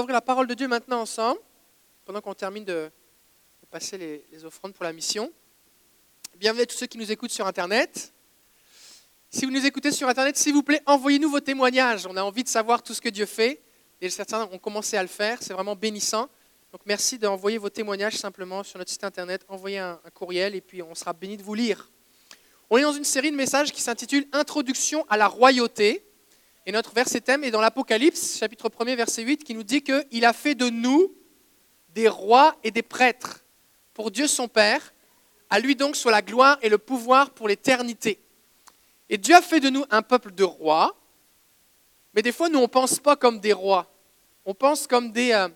ouvrir la parole de Dieu maintenant ensemble, pendant qu'on termine de, passer les, les offrandes pour la mission. Bienvenue à tous ceux qui nous écoutent sur Internet. Si vous nous écoutez sur Internet, s'il vous plaît, envoyez-nous vos témoignages. On a envie de savoir tout ce que Dieu fait. Et certains ont commencé à le faire. C'est vraiment bénissant. Donc merci d'envoyer vos témoignages simplement sur notre site Internet. Envoyez un, un courriel et puis on sera béni de vous lire. On est dans une série de messages qui s'intitule Introduction à la royauté. Et notre verset thème est dans l'Apocalypse, chapitre 1er, verset 8, qui nous dit qu'il a fait de nous des rois et des prêtres pour Dieu son Père. À lui donc soit la gloire et le pouvoir pour l'éternité. Et Dieu a fait de nous un peuple de rois, mais des fois, nous, on ne pense pas comme des rois. On pense comme des, euh,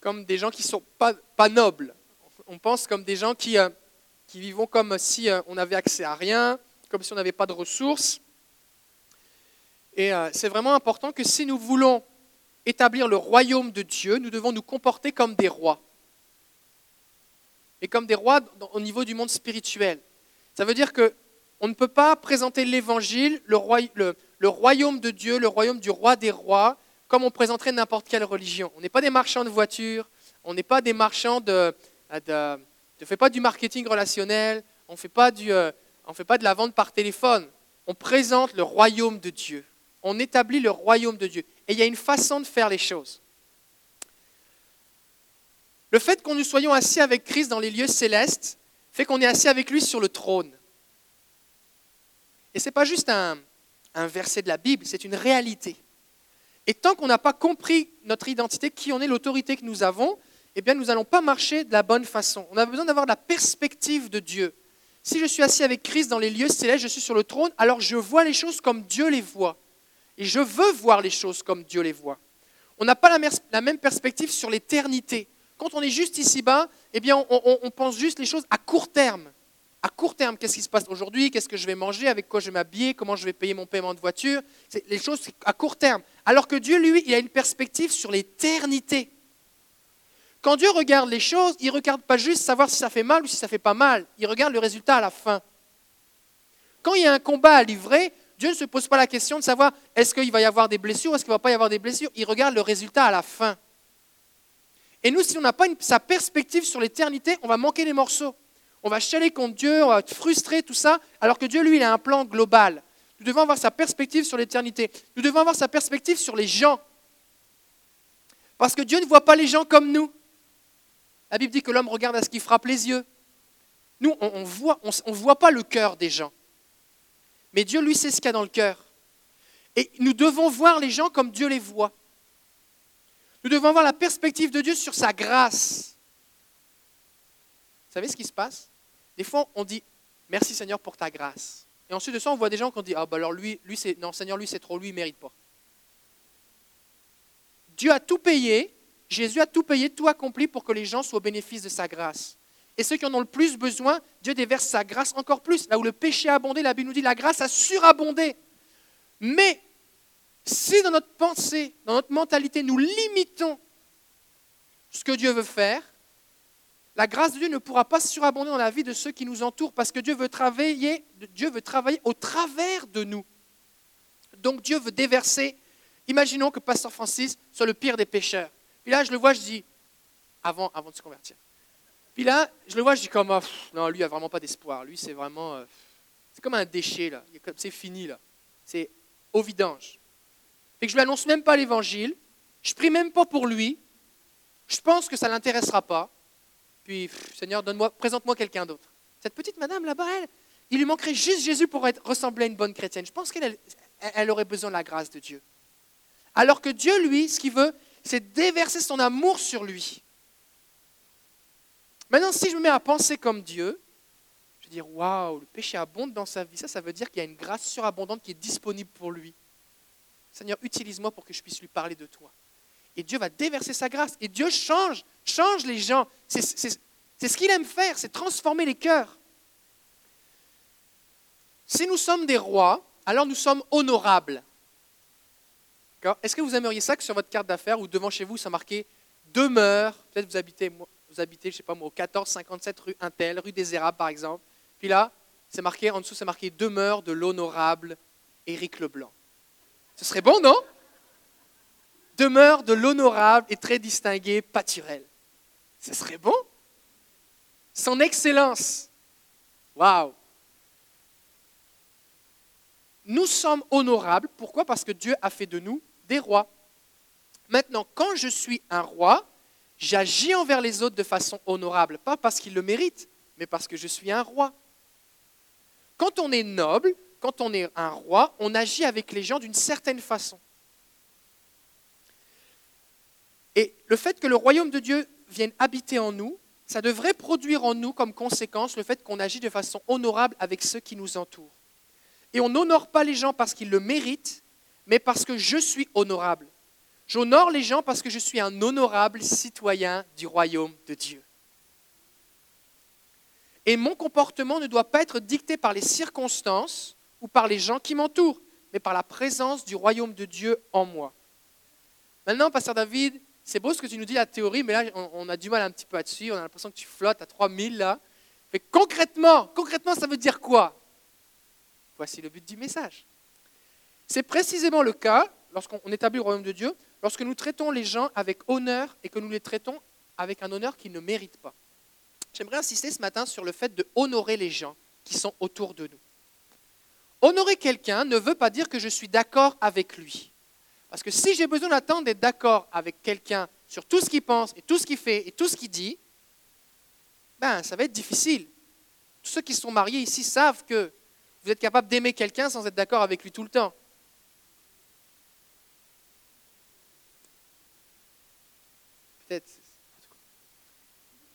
comme des gens qui ne sont pas, nobles. On pense comme des gens qui, euh, qui vivent comme si euh, on n'avait accès à rien, comme si on n'avait pas de ressources. Et euh, c'est vraiment important que si nous voulons établir le royaume de Dieu, nous devons nous comporter comme des rois. Et comme des rois au niveau du monde spirituel. Ça veut dire que on ne peut pas présenter l'évangile, le, royaume de Dieu, le royaume du roi des rois, comme on présenterait n'importe quelle religion. On n'est pas des marchands de voitures, on n'est pas des marchands de. de on ne fait pas du marketing relationnel, on ne euh, on fait pas de la vente par téléphone. On présente le royaume de Dieu. On établit le royaume de Dieu. Et il y a une façon de faire les choses. Le fait qu'on nous soyons assis avec Christ dans les lieux célestes fait qu'on est assis avec lui sur le trône. Et ce n'est pas juste un, verset de la Bible, c'est une réalité. Et tant qu'on n'a pas compris notre identité, qui on est, l'autorité que nous avons, eh bien, nous n'allons pas marcher de la bonne façon. On a besoin d'avoir la perspective de Dieu. Si je suis assis avec Christ dans les lieux célestes, je suis sur le trône, alors je vois les choses comme Dieu les voit. Et je veux voir les choses comme Dieu les voit. On n'a pas la, même perspective sur l'éternité. Quand on est juste ici-bas, eh bien, on pense juste les choses à court terme à court terme, qu'est-ce qui se passe aujourd'hui, qu'est-ce que je vais manger, avec quoi je vais m'habiller, comment je vais payer mon paiement de voiture, c'est les choses à court terme. Alors que Dieu, lui, il a une perspective sur l'éternité. Quand Dieu regarde les choses, il ne regarde pas juste savoir si ça fait mal ou si ça fait pas mal, il regarde le résultat à la fin. Quand il y a un combat à livrer, Dieu ne se pose pas la question de savoir est-ce qu'il va y avoir des blessures ou est-ce qu'il ne va pas y avoir des blessures, il regarde le résultat à la fin. Et nous, si on n'a pas sa perspective sur l'éternité, on va manquer des morceaux on va chialer contre Dieu, on va être frustré, tout ça, alors que Dieu, lui, il a un plan global. Nous devons avoir sa perspective sur l'éternité. Nous devons avoir sa perspective sur les gens. Parce que Dieu ne voit pas les gens comme nous. La Bible dit que l'homme regarde à ce qui frappe les yeux. Nous, on ne voit, voit pas le cœur des gens. Mais Dieu, lui, sait ce qu'il y a dans le cœur. Et nous devons voir les gens comme Dieu les voit. Nous devons avoir la perspective de Dieu sur sa grâce. Vous savez ce qui se passe? Des fois, on dit merci Seigneur pour ta grâce. Et ensuite de ça, on voit des gens qui ont dit ah bah alors lui, c'est non Seigneur, lui c'est trop, lui il mérite pas. Dieu a tout payé, Jésus a tout payé, tout accompli pour que les gens soient au bénéfice de sa grâce. Et ceux qui en ont le plus besoin, Dieu déverse sa grâce encore plus. Là où le péché a abondé, la Bible nous dit la grâce a surabondé. Mais si dans notre pensée, dans notre mentalité, nous limitons ce que Dieu veut faire, la grâce de Dieu ne pourra pas surabonder dans la vie de ceux qui nous entourent parce que Dieu veut travailler, Dieu veut travailler au travers de nous. Donc Dieu veut déverser. Imaginons que Pasteur Francis soit le pire des pécheurs. Puis là, je le vois, je dis, avant, avant de se convertir. Puis là, je le vois, je dis comme, oh, non, lui, il n'a vraiment pas d'espoir. Lui, c'est vraiment, euh, c'est comme un déchet, là. C'est fini, là. C'est au vidange. Fait que je lui annonce même pas l'évangile. Je prie même pas pour lui. Je pense que ça l'intéressera pas. Puis, Seigneur, donne-moi, présente-moi quelqu'un d'autre. Cette petite madame là-bas, elle, il lui manquerait juste Jésus pour ressembler à une bonne chrétienne. Je pense qu'elle elle aurait besoin de la grâce de Dieu. Alors que Dieu, lui, ce qu'il veut, c'est déverser son amour sur lui. Maintenant, si je me mets à penser comme Dieu, je vais dire waouh, le péché abonde dans sa vie. Ça, ça veut dire qu'il y a une grâce surabondante qui est disponible pour lui. Seigneur, utilise-moi pour que je puisse lui parler de toi. Et Dieu va déverser sa grâce. Et Dieu change, change les gens. C'est ce qu'il aime faire, c'est transformer les cœurs. Si nous sommes des rois, alors nous sommes honorables. Est-ce que vous aimeriez ça que sur votre carte d'affaires ou devant chez vous, ça marqué demeure Peut-être vous habitez, vous habitez, je sais pas moi, au 1457 rue Intel, rue des Érables par exemple. Puis là, c'est marqué, en dessous, c'est marqué demeure de l'honorable Éric Leblanc. Ce serait bon, non? Demeure de l'honorable et très distingué pâturel. Ce serait bon? Son excellence. Waouh Nous sommes honorables. Pourquoi? Parce que Dieu a fait de nous des rois. Maintenant, quand je suis un roi, j'agis envers les autres de façon honorable, pas parce qu'ils le méritent, mais parce que je suis un roi. Quand on est noble, quand on est un roi, on agit avec les gens d'une certaine façon. Et le fait que le royaume de Dieu vienne habiter en nous, ça devrait produire en nous comme conséquence le fait qu'on agit de façon honorable avec ceux qui nous entourent. Et on n'honore pas les gens parce qu'ils le méritent, mais parce que je suis honorable. J'honore les gens parce que je suis un honorable citoyen du royaume de Dieu. Et mon comportement ne doit pas être dicté par les circonstances ou par les gens qui m'entourent, mais par la présence du royaume de Dieu en moi. Maintenant, Pasteur David, c'est beau ce que tu nous dis, la théorie, mais là, on, a du mal un petit peu à te suivre. On a l'impression que tu flottes à 3000 là. Mais concrètement, concrètement, ça veut dire quoi? Voici le but du message. C'est précisément le cas, lorsqu'on établit le royaume de Dieu, lorsque nous traitons les gens avec honneur et que nous les traitons avec un honneur qu'ils ne méritent pas. J'aimerais insister ce matin sur le fait de honorer les gens qui sont autour de nous. Honorer quelqu'un ne veut pas dire que je suis d'accord avec lui. Parce que si j'ai besoin d'attendre d'être d'accord avec quelqu'un sur tout ce qu'il pense et tout ce qu'il fait et tout ce qu'il dit, ben, ça va être difficile. Tous ceux qui sont mariés ici savent que vous êtes capable d'aimer quelqu'un sans être d'accord avec lui tout le temps.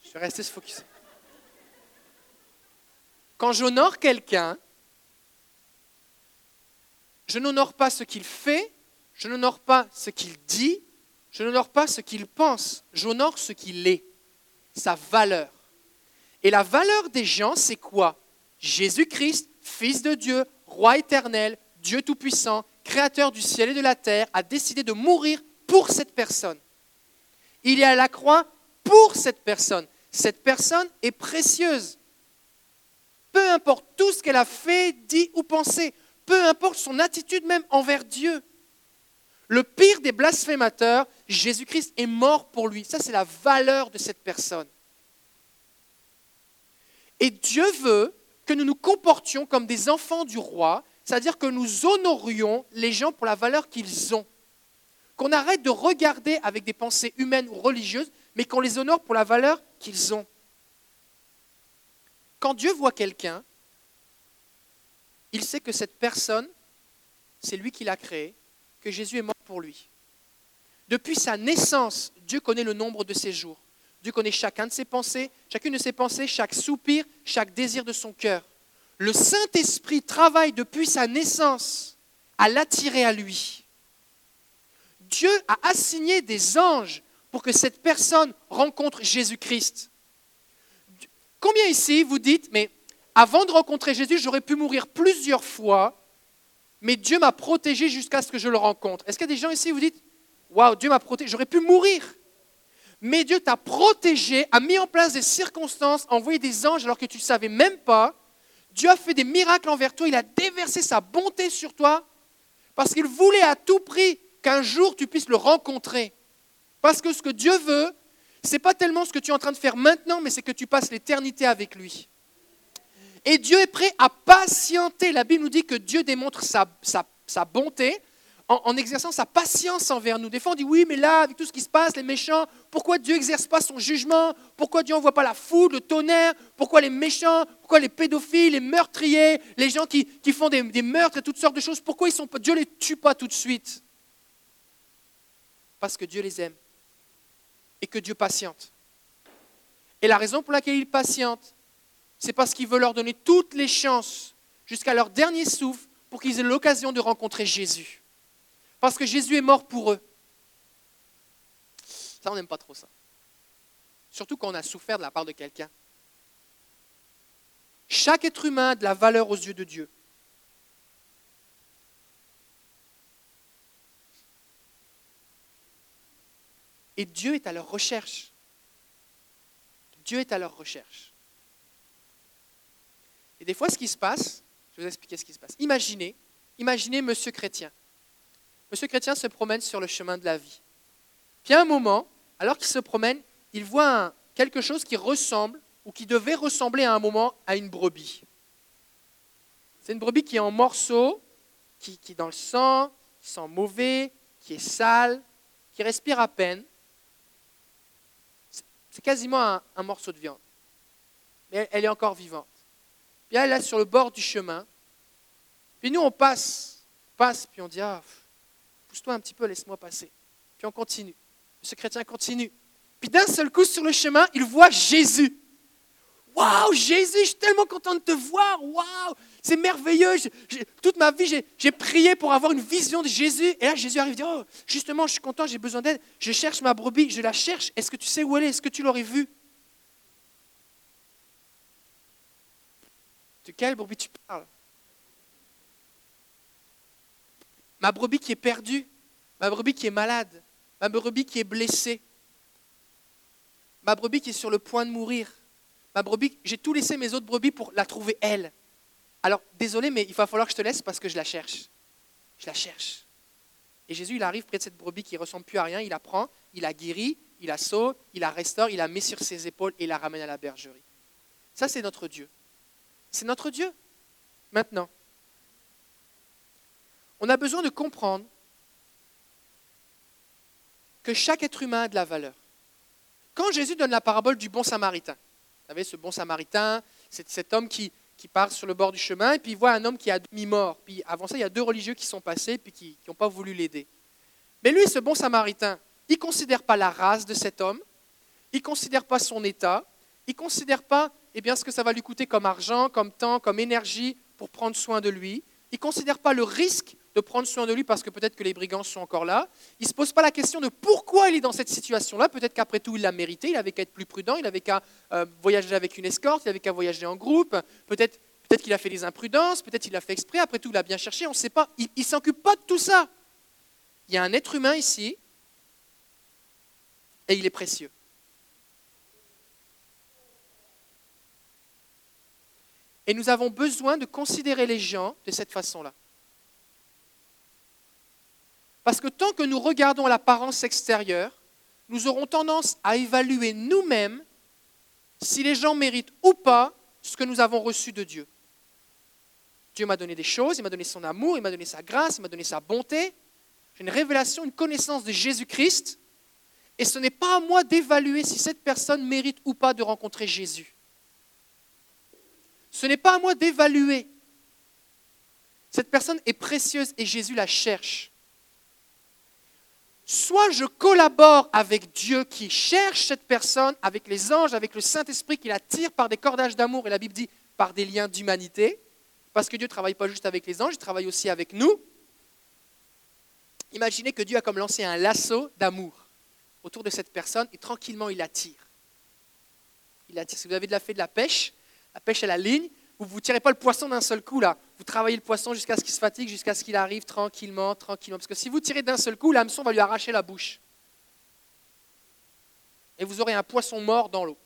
Je vais rester focus. Quand j'honore quelqu'un, je n'honore pas ce qu'il fait, je n'honore pas ce qu'il dit, je n'honore pas ce qu'il pense, j'honore ce qu'il est, sa valeur. Et la valeur des gens, c'est quoi? Jésus-Christ, Fils de Dieu, Roi éternel, Dieu Tout-Puissant, Créateur du ciel et de la terre, a décidé de mourir pour cette personne. Il est à la croix pour cette personne. Cette personne est précieuse. Peu importe tout ce qu'elle a fait, dit ou pensé, peu importe son attitude même envers Dieu. Le pire des blasphémateurs, Jésus-Christ est mort pour lui. Ça, c'est la valeur de cette personne. Et Dieu veut que nous nous comportions comme des enfants du roi, c'est-à-dire que nous honorions les gens pour la valeur qu'ils ont. Qu'on arrête de regarder avec des pensées humaines ou religieuses, mais qu'on les honore pour la valeur qu'ils ont. Quand Dieu voit quelqu'un, il sait que cette personne, c'est lui qui l'a créé, que Jésus est mort pour lui. Depuis sa naissance, Dieu connaît le nombre de ses jours. Dieu connaît chacun de ses pensées, chacune de ses pensées, chaque soupir, chaque désir de son cœur. Le Saint-Esprit travaille depuis sa naissance à l'attirer à lui. Dieu a assigné des anges pour que cette personne rencontre Jésus-Christ. Combien ici vous dites, mais avant de rencontrer Jésus, j'aurais pu mourir plusieurs fois, mais Dieu m'a protégé jusqu'à ce que je le rencontre. Est-ce qu'il y a des gens ici, vous dites, waouh, Dieu m'a protégé, j'aurais pu mourir. Mais Dieu t'a protégé, a mis en place des circonstances, a envoyé des anges alors que tu ne savais même pas. Dieu a fait des miracles envers toi, il a déversé sa bonté sur toi, parce qu'il voulait à tout prix qu'un jour tu puisses le rencontrer. Parce que ce que Dieu veut, ce n'est pas tellement ce que tu es en train de faire maintenant, mais c'est que tu passes l'éternité avec lui. Et Dieu est prêt à patienter. La Bible nous dit que Dieu démontre sa, bonté en, en, exerçant sa patience envers nous. Des fois, on dit oui, mais là, avec tout ce qui se passe, les méchants, pourquoi Dieu n'exerce pas son jugement? Pourquoi Dieu n'envoie pas la foudre, le tonnerre? Pourquoi les méchants? Pourquoi les pédophiles, les meurtriers, les gens qui, font des, meurtres et toutes sortes de choses? Pourquoi ils sont, Dieu ne les tue pas tout de suite? Parce que Dieu les aime et que Dieu patiente. Et la raison pour laquelle il patiente, c'est parce qu'il veut leur donner toutes les chances jusqu'à leur dernier souffle pour qu'ils aient l'occasion de rencontrer Jésus. Parce que Jésus est mort pour eux. Ça, on n'aime pas trop ça. Surtout quand on a souffert de la part de quelqu'un. Chaque être humain a de la valeur aux yeux de Dieu. Et Dieu est à leur recherche. Dieu est à leur recherche. Et des fois, ce qui se passe, je vais vous expliquer ce qui se passe. Imaginez, imaginez Monsieur Chrétien. Monsieur Chrétien se promène sur le chemin de la vie. Puis à un moment, alors qu'il se promène, il voit quelque chose qui ressemble, ou qui devait ressembler à un moment, à une brebis. C'est une brebis qui est en morceaux, qui, qui est dans le sang, qui sent mauvais, qui est sale, qui respire à peine. C'est quasiment un, morceau de viande. Mais elle, est encore vivante. Puis elle est sur le bord du chemin. Puis nous, on passe, passe, puis on dit, ah, pousse-toi un petit peu, laisse-moi passer. Puis on continue. Ce chrétien continue. Puis d'un seul coup, sur le chemin, il voit Jésus. Waouh, Jésus, je suis tellement content de te voir. Waouh, c'est merveilleux. toute ma vie, j'ai prié pour avoir une vision de Jésus. Et là, Jésus arrive et dit Oh, justement, je suis content, j'ai besoin d'aide. Je cherche ma brebis, je la cherche. Est-ce que tu sais où elle est? Est-ce que tu l'aurais vue? De quelle brebis tu parles? Ma brebis qui est perdue, ma brebis qui est malade, ma brebis qui est blessée, ma brebis qui est sur le point de mourir. Ma brebis, j'ai tout laissé mes autres brebis pour la trouver elle. Alors, désolé, mais il va falloir que je te laisse parce que je la cherche. Je la cherche. Et Jésus, il arrive près de cette brebis qui ressemble plus à rien, il la prend, il la guérit, il la sauve, il la restaure, il la met sur ses épaules et la ramène à la bergerie. Ça, c'est notre Dieu. C'est notre Dieu. Maintenant, on a besoin de comprendre que chaque être humain a de la valeur. Quand Jésus donne la parabole du bon samaritain, savez, ce bon samaritain, c'est cet homme qui, part sur le bord du chemin et puis il voit un homme qui est à demi-mort. Puis avant ça, il y a deux religieux qui sont passés puis qui n'ont pas voulu l'aider. Mais lui, ce bon samaritain, il ne considère pas la race de cet homme, il ne considère pas son état, il ne considère pas eh bien, ce que ça va lui coûter comme argent, comme temps, comme énergie pour prendre soin de lui. Il ne considère pas le risque de prendre soin de lui parce que peut-être que les brigands sont encore là. Il ne se pose pas la question de pourquoi il est dans cette situation-là. Peut-être qu'après tout, il l'a mérité, il avait qu'à être plus prudent, il avait qu'à euh, voyager avec une escorte, il avait qu'à voyager en groupe. Peut-être peut qu'il a fait des imprudences, peut-être qu'il l'a fait exprès, après tout, il a bien cherché, on ne sait pas. Il ne s'occupe pas de tout ça. Il y a un être humain ici et il est précieux. Et nous avons besoin de considérer les gens de cette façon-là. Parce que tant que nous regardons l'apparence extérieure, nous aurons tendance à évaluer nous-mêmes si les gens méritent ou pas ce que nous avons reçu de Dieu. Dieu m'a donné des choses, il m'a donné son amour, il m'a donné sa grâce, il m'a donné sa bonté. Une révélation, une connaissance de Jésus-Christ. Et ce n'est pas à moi d'évaluer si cette personne mérite ou pas de rencontrer Jésus. Ce n'est pas à moi d'évaluer. Cette personne est précieuse et Jésus la cherche soit je collabore avec Dieu qui cherche cette personne, avec les anges, avec le Saint-Esprit qui la tire par des cordages d'amour, et la Bible dit par des liens d'humanité, parce que Dieu ne travaille pas juste avec les anges, il travaille aussi avec nous. Imaginez que Dieu a comme lancé un lasso d'amour autour de cette personne et tranquillement il attire. Il attire. Si vous avez de la fait de la pêche, la pêche à la ligne, vous ne tirez pas le poisson d'un seul coup, là. Vous travaillez le poisson jusqu'à ce qu'il se fatigue, jusqu'à ce qu'il arrive tranquillement, tranquillement. Parce que si vous tirez d'un seul coup, l'hameçon va lui arracher la bouche. Et vous aurez un poisson mort dans l'eau.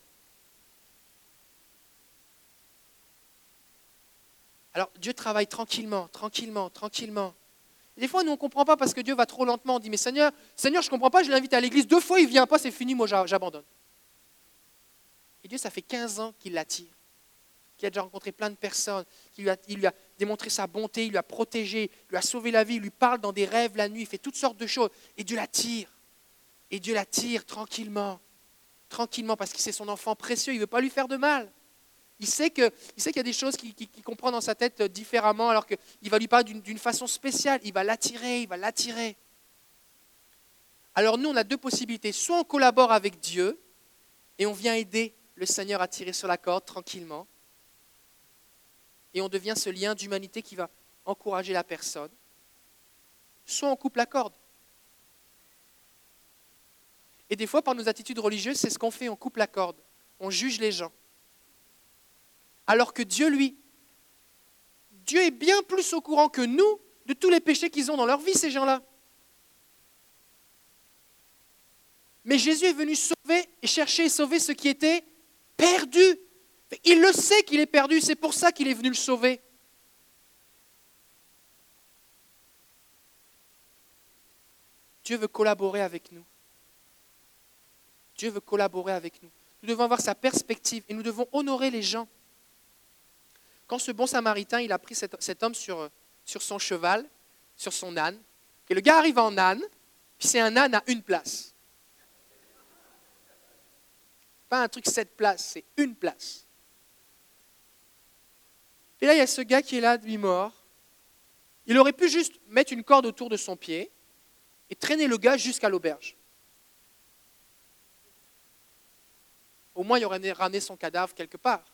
Alors Dieu travaille tranquillement, tranquillement, tranquillement. des fois, nous, on ne comprend pas parce que Dieu va trop lentement. On dit, mais Seigneur, Seigneur, je ne comprends pas, je l'invite à l'église. Deux fois, il ne vient pas, c'est fini, moi j'abandonne. Et Dieu, ça fait 15 ans qu'il l'attire qui a déjà rencontré plein de personnes, qui lui a, démontré sa bonté, il lui a protégé, il lui a sauvé la vie, il lui parle dans des rêves la nuit, il fait toutes sortes de choses. Et Dieu l'attire. Et Dieu l'attire tranquillement. Tranquillement, parce que c'est son enfant précieux, il ne veut pas lui faire de mal. Il sait qu'il y a des choses qu'il comprend dans sa tête différemment, alors qu'il va lui parler d'une façon spéciale. Il va l'attirer, il va l'attirer. Alors nous, on a deux possibilités. Soit on collabore avec Dieu et on vient aider le Seigneur à tirer sur la corde tranquillement, et on devient ce lien d'humanité qui va encourager la personne. Soit on coupe la corde. Et des fois, par nos attitudes religieuses, c'est ce qu'on fait, on coupe la corde, on juge les gens. Alors que Dieu, lui, Dieu est bien plus au courant que nous de tous les péchés qu'ils ont dans leur vie, ces gens-là. Mais Jésus est venu sauver et chercher et sauver ce qui était perdu. Il le sait qu'il est perdu, c'est pour ça qu'il est venu le sauver. Dieu veut collaborer avec nous. Dieu veut collaborer avec nous. Nous devons avoir sa perspective et nous devons honorer les gens. Quand ce bon samaritain, il a pris cet, homme sur, son cheval, sur son âne, et le gars arrive en âne, puis c'est un âne à une place. Pas un truc sept places, c'est une place. Et là, il y a ce gars qui est là, demi-mort. Il aurait pu juste mettre une corde autour de son pied et traîner le gars jusqu'à l'auberge. Au moins, il aurait ramené son cadavre quelque part.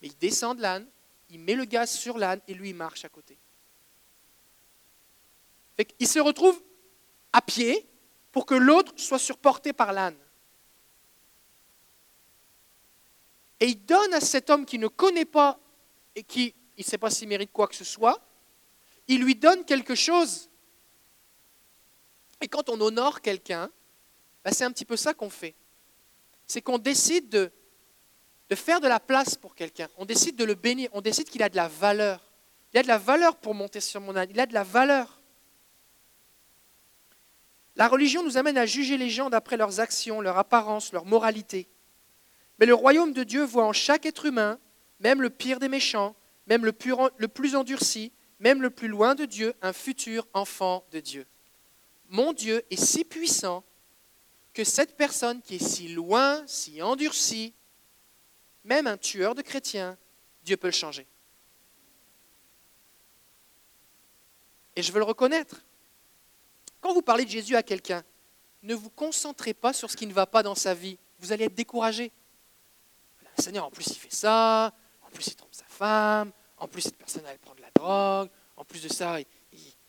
Mais il descend de l'âne, il met le gaz sur l'âne et lui, marche à côté. il se retrouve à pied pour que l'autre soit surporté par l'âne. Et il donne à cet homme qui ne connaît pas et qui, il ne sait pas s'il mérite quoi que ce soit, il lui donne quelque chose. Et quand on honore quelqu'un, ben c'est un petit peu ça qu'on fait. C'est qu'on décide de, de faire de la place pour quelqu'un. On décide de le bénir. On décide qu'il a de la valeur. Il a de la valeur pour monter sur mon âne. Il a de la valeur. La religion nous amène à juger les gens d'après leurs actions, leur apparence, leur moralité. Mais le royaume de Dieu voit en chaque être humain, même le pire des méchants, même le plus, endurci, même le plus loin de Dieu, un futur enfant de Dieu. Mon Dieu est si puissant que cette personne qui est si loin, si endurcie, même un tueur de chrétiens, Dieu peut le changer. Et je veux le reconnaître. Quand vous parlez de Jésus à quelqu'un, ne vous concentrez pas sur ce qui ne va pas dans sa vie. Vous allez être découragé. Le Seigneur, en plus, il fait ça, plus, il trompe sa femme, en plus, cette personne, elle prend de la drogue, en plus de ça, il,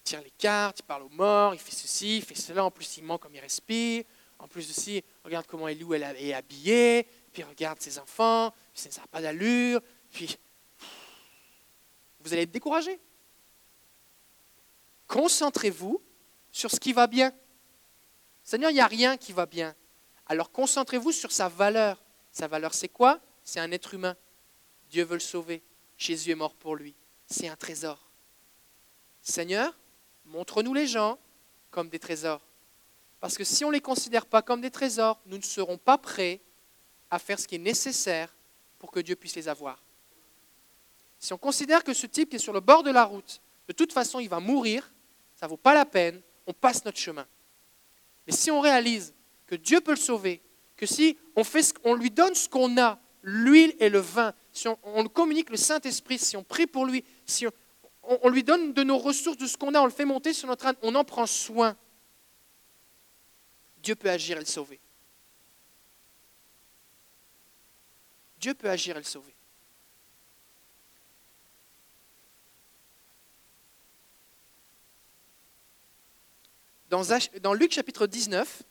tire les cartes, il parle aux morts, il fait ceci, il fait cela, en plus, il ment comme il respire, en plus de ça, regarde comment elle est habillée, puis regarde ses enfants, puis ça n'a pas d'allure, puis vous allez être découragé. Concentrez-vous sur ce qui va bien. Seigneur, il n'y a rien qui va bien. Alors concentrez-vous sur sa valeur. Sa valeur, c'est quoi? C'est un être humain. Dieu veut le sauver. Jésus est mort pour lui. C'est un trésor. Seigneur, montre-nous les gens comme des trésors. Parce que si on ne les considère pas comme des trésors, nous ne serons pas prêts à faire ce qui est nécessaire pour que Dieu puisse les avoir. Si on considère que ce type qui est sur le bord de la route, de toute façon, il va mourir, ça ne vaut pas la peine, on passe notre chemin. Mais si on réalise que Dieu peut le sauver, que si on, on lui donne ce qu'on a, l'huile et le vin, si on, on communique le Saint-Esprit, si on prie pour lui, si on, lui donne de nos ressources, de ce qu'on a, on le fait monter sur notre âne, on en prend soin, Dieu peut agir et le sauver. Dieu peut agir et le sauver. Dans, Luc chapitre 19,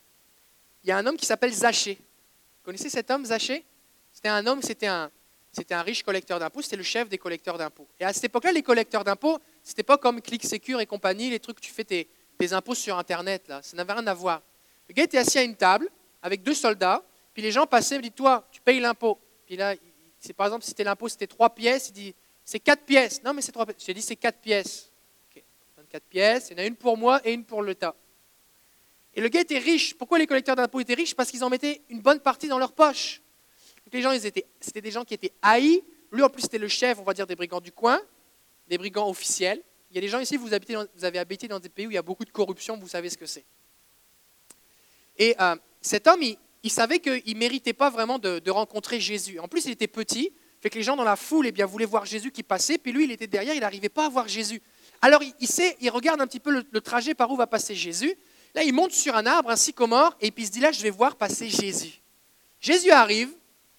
il y a un homme qui s'appelle Zachée. Vous connaissez cet homme, Zachée? C'était un homme, c'était un, c'était un riche collecteur d'impôts, c'était le chef des collecteurs d'impôts. Et à cette époque-là, les collecteurs d'impôts, c'était pas comme ClickSecure et compagnie, les trucs tu fais tes, impôts sur Internet, là. Ça n'avait rien à voir. Le gars était assis à une table avec deux soldats, puis les gens passaient, dit Toi, tu payes l'impôt. Puis là, c'est par exemple, si c'était l'impôt, c'était trois pièces, il dit C'est quatre pièces. Non, mais c'est trois pièces. J'ai dit C'est quatre pièces. Ok, 24 pièces, il y en a une pour moi et une pour l'État. Et le gars était riche. Pourquoi les collecteurs d'impôts étaient riches? Parce qu'ils en mettaient une bonne partie dans leur poche. Les gens, c'était des gens qui étaient haïs. Lui, en plus, c'était le chef, on va dire, des brigands du coin, des brigands officiels. Il y a des gens ici, vous, habitez vous avez habité dans des pays où il y a beaucoup de corruption, vous savez ce que c'est. Et euh, cet homme, il, savait qu'il ne méritait pas vraiment de, rencontrer Jésus. En plus, il était petit, fait que les gens dans la foule eh bien, voulaient voir Jésus qui passait, puis lui, il était derrière, il n'arrivait pas à voir Jésus. Alors, il, sait, il regarde un petit peu le, trajet par où va passer Jésus. Là, il monte sur un arbre, un sycomore, et puis il se dit là, je vais voir passer Jésus. Jésus arrive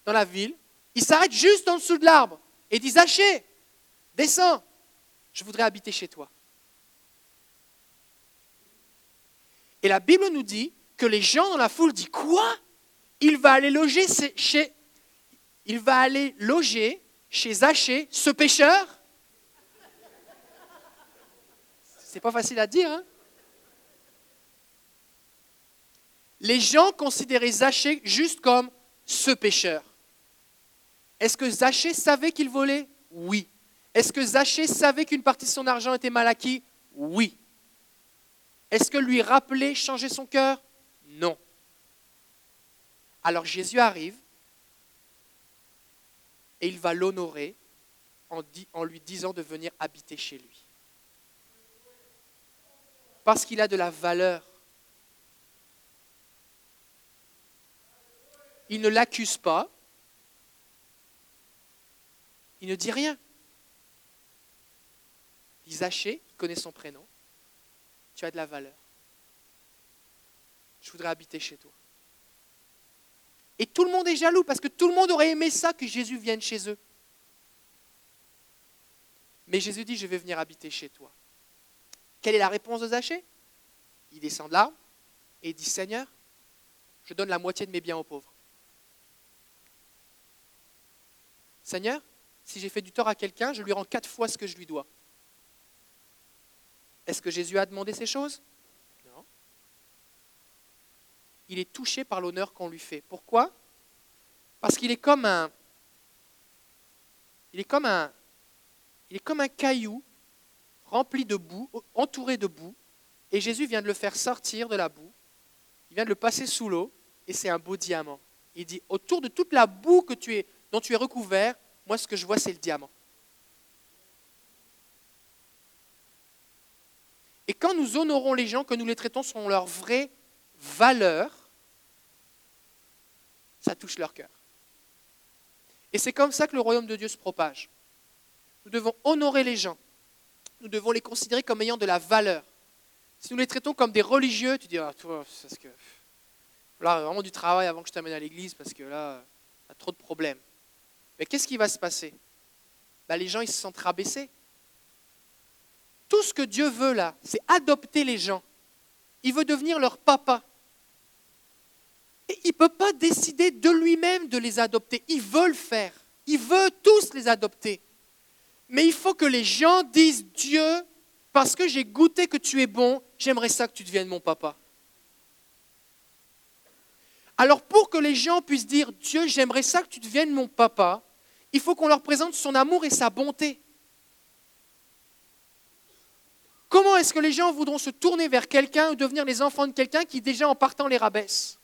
dans la ville, il s'arrête juste en dessous de l'arbre et dit Zachée, descends, je voudrais habiter chez toi. Et la Bible nous dit que les gens dans la foule disent Quoi? Il va aller loger chez, il va aller loger chez Zachée, ce pécheur C'est pas facile à dire, hein? Les gens considéraient Zachée juste comme ce pécheur. Est-ce que Zachée savait qu'il volait? Oui. Est-ce que Zachée savait qu'une partie de son argent était mal acquis Oui. Est-ce que lui rappeler changer son cœur? Non. Alors Jésus arrive et il va l'honorer en, en, lui disant de venir habiter chez lui. Parce qu'il a de la valeur. Il ne l'accuse pas. Il ne dit rien. Zachée, il connaît son prénom. Tu as de la valeur. Je voudrais habiter chez toi. Et tout le monde est jaloux parce que tout le monde aurait aimé ça que Jésus vienne chez eux. Mais Jésus dit, je vais venir habiter chez toi. Quelle est la réponse de Zachée Il descend de là et dit, Seigneur, je donne la moitié de mes biens aux pauvres. Seigneur, si j'ai fait du tort à quelqu'un, je lui rends quatre fois ce que je lui dois. Est-ce que Jésus a demandé ces choses? Non. Il est touché par l'honneur qu'on lui fait. Pourquoi? Parce qu'il est comme un il est comme un il est comme un caillou rempli de boue, entouré de boue, et Jésus vient de le faire sortir de la boue. Il vient de le passer sous l'eau, et c'est un beau diamant. Il dit autour de toute la boue que tu es, dont tu es recouvert, moi ce que je vois c'est le diamant. Et quand nous honorons les gens, que nous les traitons selon leur vraie valeur, ça touche leur cœur. Et c'est comme ça que le royaume de Dieu se propage. Nous devons honorer les gens. Nous devons les considérer comme ayant de la valeur. Si nous les traitons comme des religieux, tu dis, ah, toi, c'est que là, vraiment du travail avant que je t'amène à l'église parce que là, tu as trop de problèmes. Mais qu'est-ce qui va se passer? Ben, Les gens, ils se sentent rabaissés. Tout ce que Dieu veut là, c'est adopter les gens. Il veut devenir leur papa. Et il ne peut pas décider de lui-même de les adopter. Il veut le faire. Il veut tous les adopter. Mais il faut que les gens disent Dieu, parce que j'ai goûté que tu es bon, j'aimerais ça que tu deviennes mon papa. Alors pour que les gens puissent dire Dieu, j'aimerais ça que tu deviennes mon papa, il faut qu'on leur présente son amour et sa bonté. Comment est-ce que les gens voudront se tourner vers quelqu'un ou devenir les enfants de quelqu'un qui déjà en partant les rabaisse?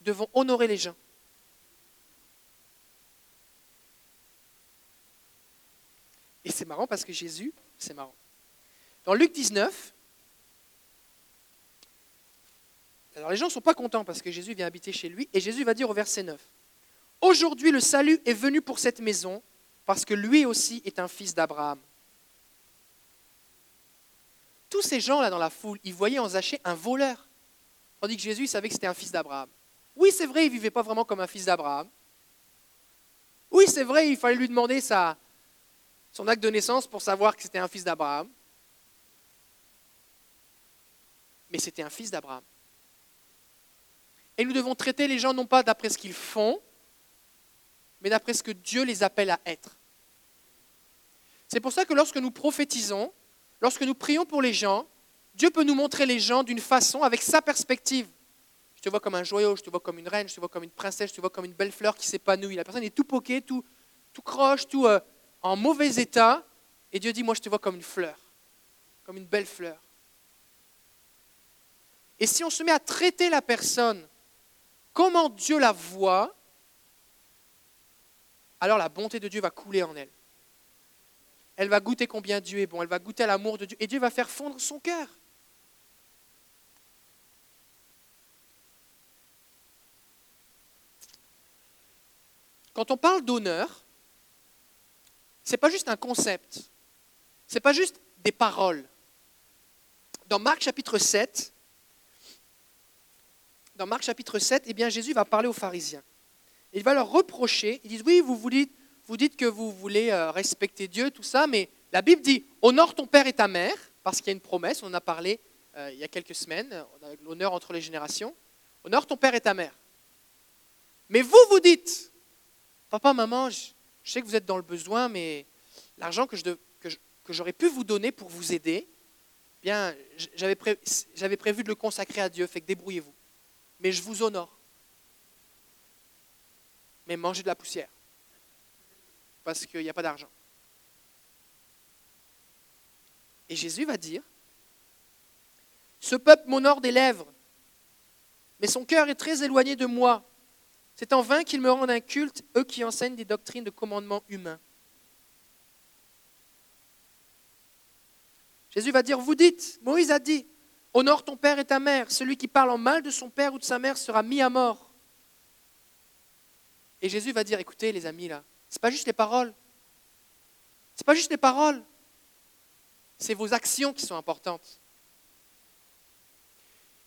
Devons honorer les gens. Et c'est marrant parce que Jésus, c'est marrant. Dans Luc 19, alors les gens ne sont pas contents parce que Jésus vient habiter chez lui, et Jésus va dire au verset 9, Aujourd'hui, le salut est venu pour cette maison parce que lui aussi est un fils d'Abraham. Tous ces gens-là dans la foule, ils voyaient en Zachée un voleur, tandis que Jésus savait que c'était un fils d'Abraham. Oui, c'est vrai, il ne vivait pas vraiment comme un fils d'Abraham. Oui, c'est vrai, il fallait lui demander sa, son acte de naissance pour savoir que c'était un fils d'Abraham. Mais c'était un fils d'Abraham. Et nous devons traiter les gens non pas d'après ce qu'ils font, mais d'après ce que Dieu les appelle à être. C'est pour ça que lorsque nous prophétisons, lorsque nous prions pour les gens, Dieu peut nous montrer les gens d'une façon, avec sa perspective. Je te vois comme un joyau, je te vois comme une reine, je te vois comme une princesse, je te vois comme une belle fleur qui s'épanouit. La personne est tout poquée, tout, tout croche, tout euh, en mauvais état. Et Dieu dit, moi je te vois comme une fleur, comme une belle fleur. Et si on se met à traiter la personne comment Dieu la voit, alors la bonté de Dieu va couler en elle. Elle va goûter combien Dieu est bon, elle va goûter à l'amour de Dieu, et Dieu va faire fondre son cœur. Quand on parle d'honneur, ce n'est pas juste un concept, ce n'est pas juste des paroles. Dans Marc chapitre 7, dans Marc chapitre 7, eh bien, Jésus va parler aux pharisiens il va leur reprocher. Ils disent, oui, vous, vous, dites, que vous voulez euh, respecter Dieu, tout ça, mais la Bible dit, honore ton père et ta mère, parce qu'il y a une promesse, on en a parlé euh, il y a quelques semaines, l'honneur entre les générations. Honore ton père et ta mère. Mais vous, vous dites, papa, maman, je, sais que vous êtes dans le besoin, mais l'argent que, j'aurais pu vous donner pour vous aider, bien, j'avais prévu de le consacrer à Dieu, fait que débrouillez-vous. Mais je vous honore mais manger de la poussière. Parce qu'il n'y a pas d'argent. Et Jésus va dire, Ce peuple m'honore des lèvres, mais son cœur est très éloigné de moi. C'est en vain qu'ils me rendent un culte, eux qui enseignent des doctrines de commandement humain. Jésus va dire, vous dites, Moïse a dit, honore ton père et ta mère, celui qui parle en mal de son père ou de sa mère sera mis à mort. Et Jésus va dire, écoutez les amis là, ce n'est pas juste les paroles, ce n'est pas juste les paroles, c'est vos actions qui sont importantes.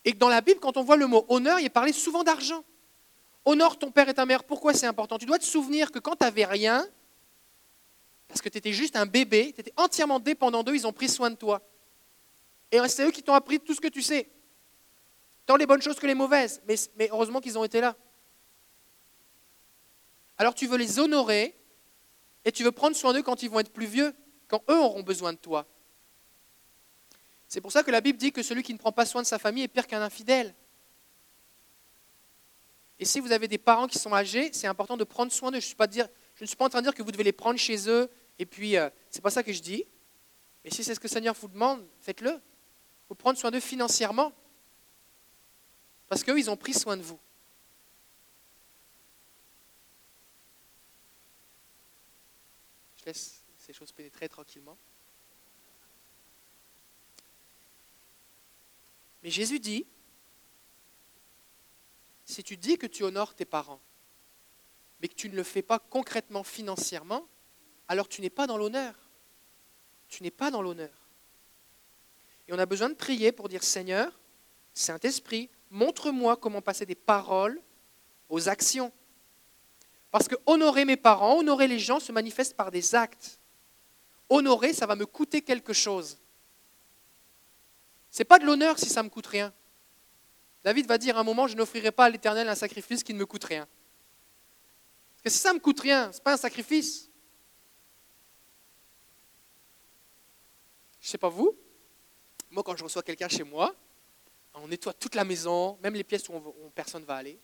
Et dans la Bible, quand on voit le mot honneur, il est parlé souvent d'argent. Honore ton père et ta mère. Pourquoi c'est important? Tu dois te souvenir que quand tu n'avais rien, parce que tu étais juste un bébé, tu étais entièrement dépendant d'eux, ils ont pris soin de toi. Et c'est eux qui t'ont appris tout ce que tu sais. Tant les bonnes choses que les mauvaises. Mais, heureusement qu'ils ont été là. Alors tu veux les honorer et tu veux prendre soin d'eux quand ils vont être plus vieux, quand eux auront besoin de toi. C'est pour ça que la Bible dit que celui qui ne prend pas soin de sa famille est pire qu'un infidèle. Et si vous avez des parents qui sont âgés, c'est important de prendre soin d'eux. Je, je, ne suis pas en train de dire que vous devez les prendre chez eux, et puis euh, c'est pas ça que je dis. Mais si c'est ce que le Seigneur vous demande, faites-le. Il faut prendre soin d'eux financièrement. Parce qu'eux, ils ont pris soin de vous. Je laisse ces choses pénétrer tranquillement. Mais Jésus dit, si tu dis que tu honores tes parents, mais que tu ne le fais pas concrètement financièrement, alors tu n'es pas dans l'honneur. Tu n'es pas dans l'honneur. Et on a besoin de prier pour dire Seigneur, Saint-Esprit, montre-moi comment passer des paroles aux actions. Parce que honorer mes parents, honorer les gens se manifeste par des actes. Honorer, ça va me coûter quelque chose. Ce n'est pas de l'honneur si ça ne me coûte rien. David va dire à un moment, je n'offrirai pas à l'Éternel un sacrifice qui ne me coûte rien. Parce que si ça ne me coûte rien, ce n'est pas un sacrifice. Je ne sais pas vous, moi quand je reçois quelqu'un chez moi, on nettoie toute la maison, même les pièces où, personne ne va aller.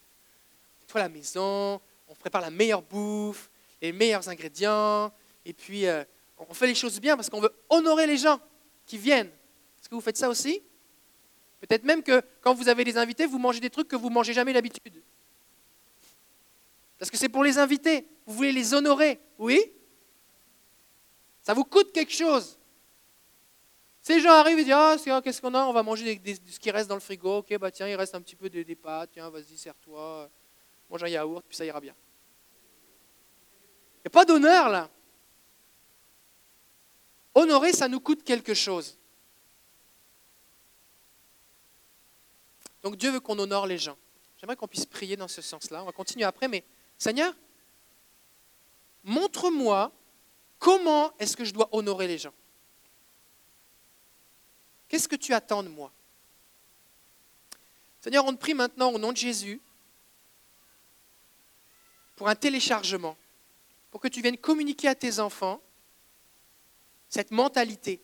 On nettoie la maison, on prépare la meilleure bouffe, les meilleurs ingrédients, et puis euh, on fait les choses bien parce qu'on veut honorer les gens qui viennent que vous faites ça aussi? Peut-être même que quand vous avez des invités, vous mangez des trucs que vous ne mangez jamais d'habitude. Parce que c'est pour les invités. Vous voulez les honorer. Oui? Ça vous coûte quelque chose. Ces gens arrivent et disent Ah, qu'est-ce qu'on a? On va manger ce qui reste dans le frigo. Ok, bah tiens, il reste un petit peu des, des pâtes. Tiens, vas-y, serre-toi. Mange un yaourt, puis ça ira bien. Il n'y a pas d'honneur là. Honorer, ça nous coûte quelque chose. Donc Dieu veut qu'on honore les gens. J'aimerais qu'on puisse prier dans ce sens-là. On va continuer après, mais Seigneur, montre-moi comment est-ce que je dois honorer les gens. Qu'est-ce que tu attends de moi? Seigneur, on te prie maintenant au nom de Jésus pour un téléchargement, pour que tu viennes communiquer à tes enfants cette mentalité,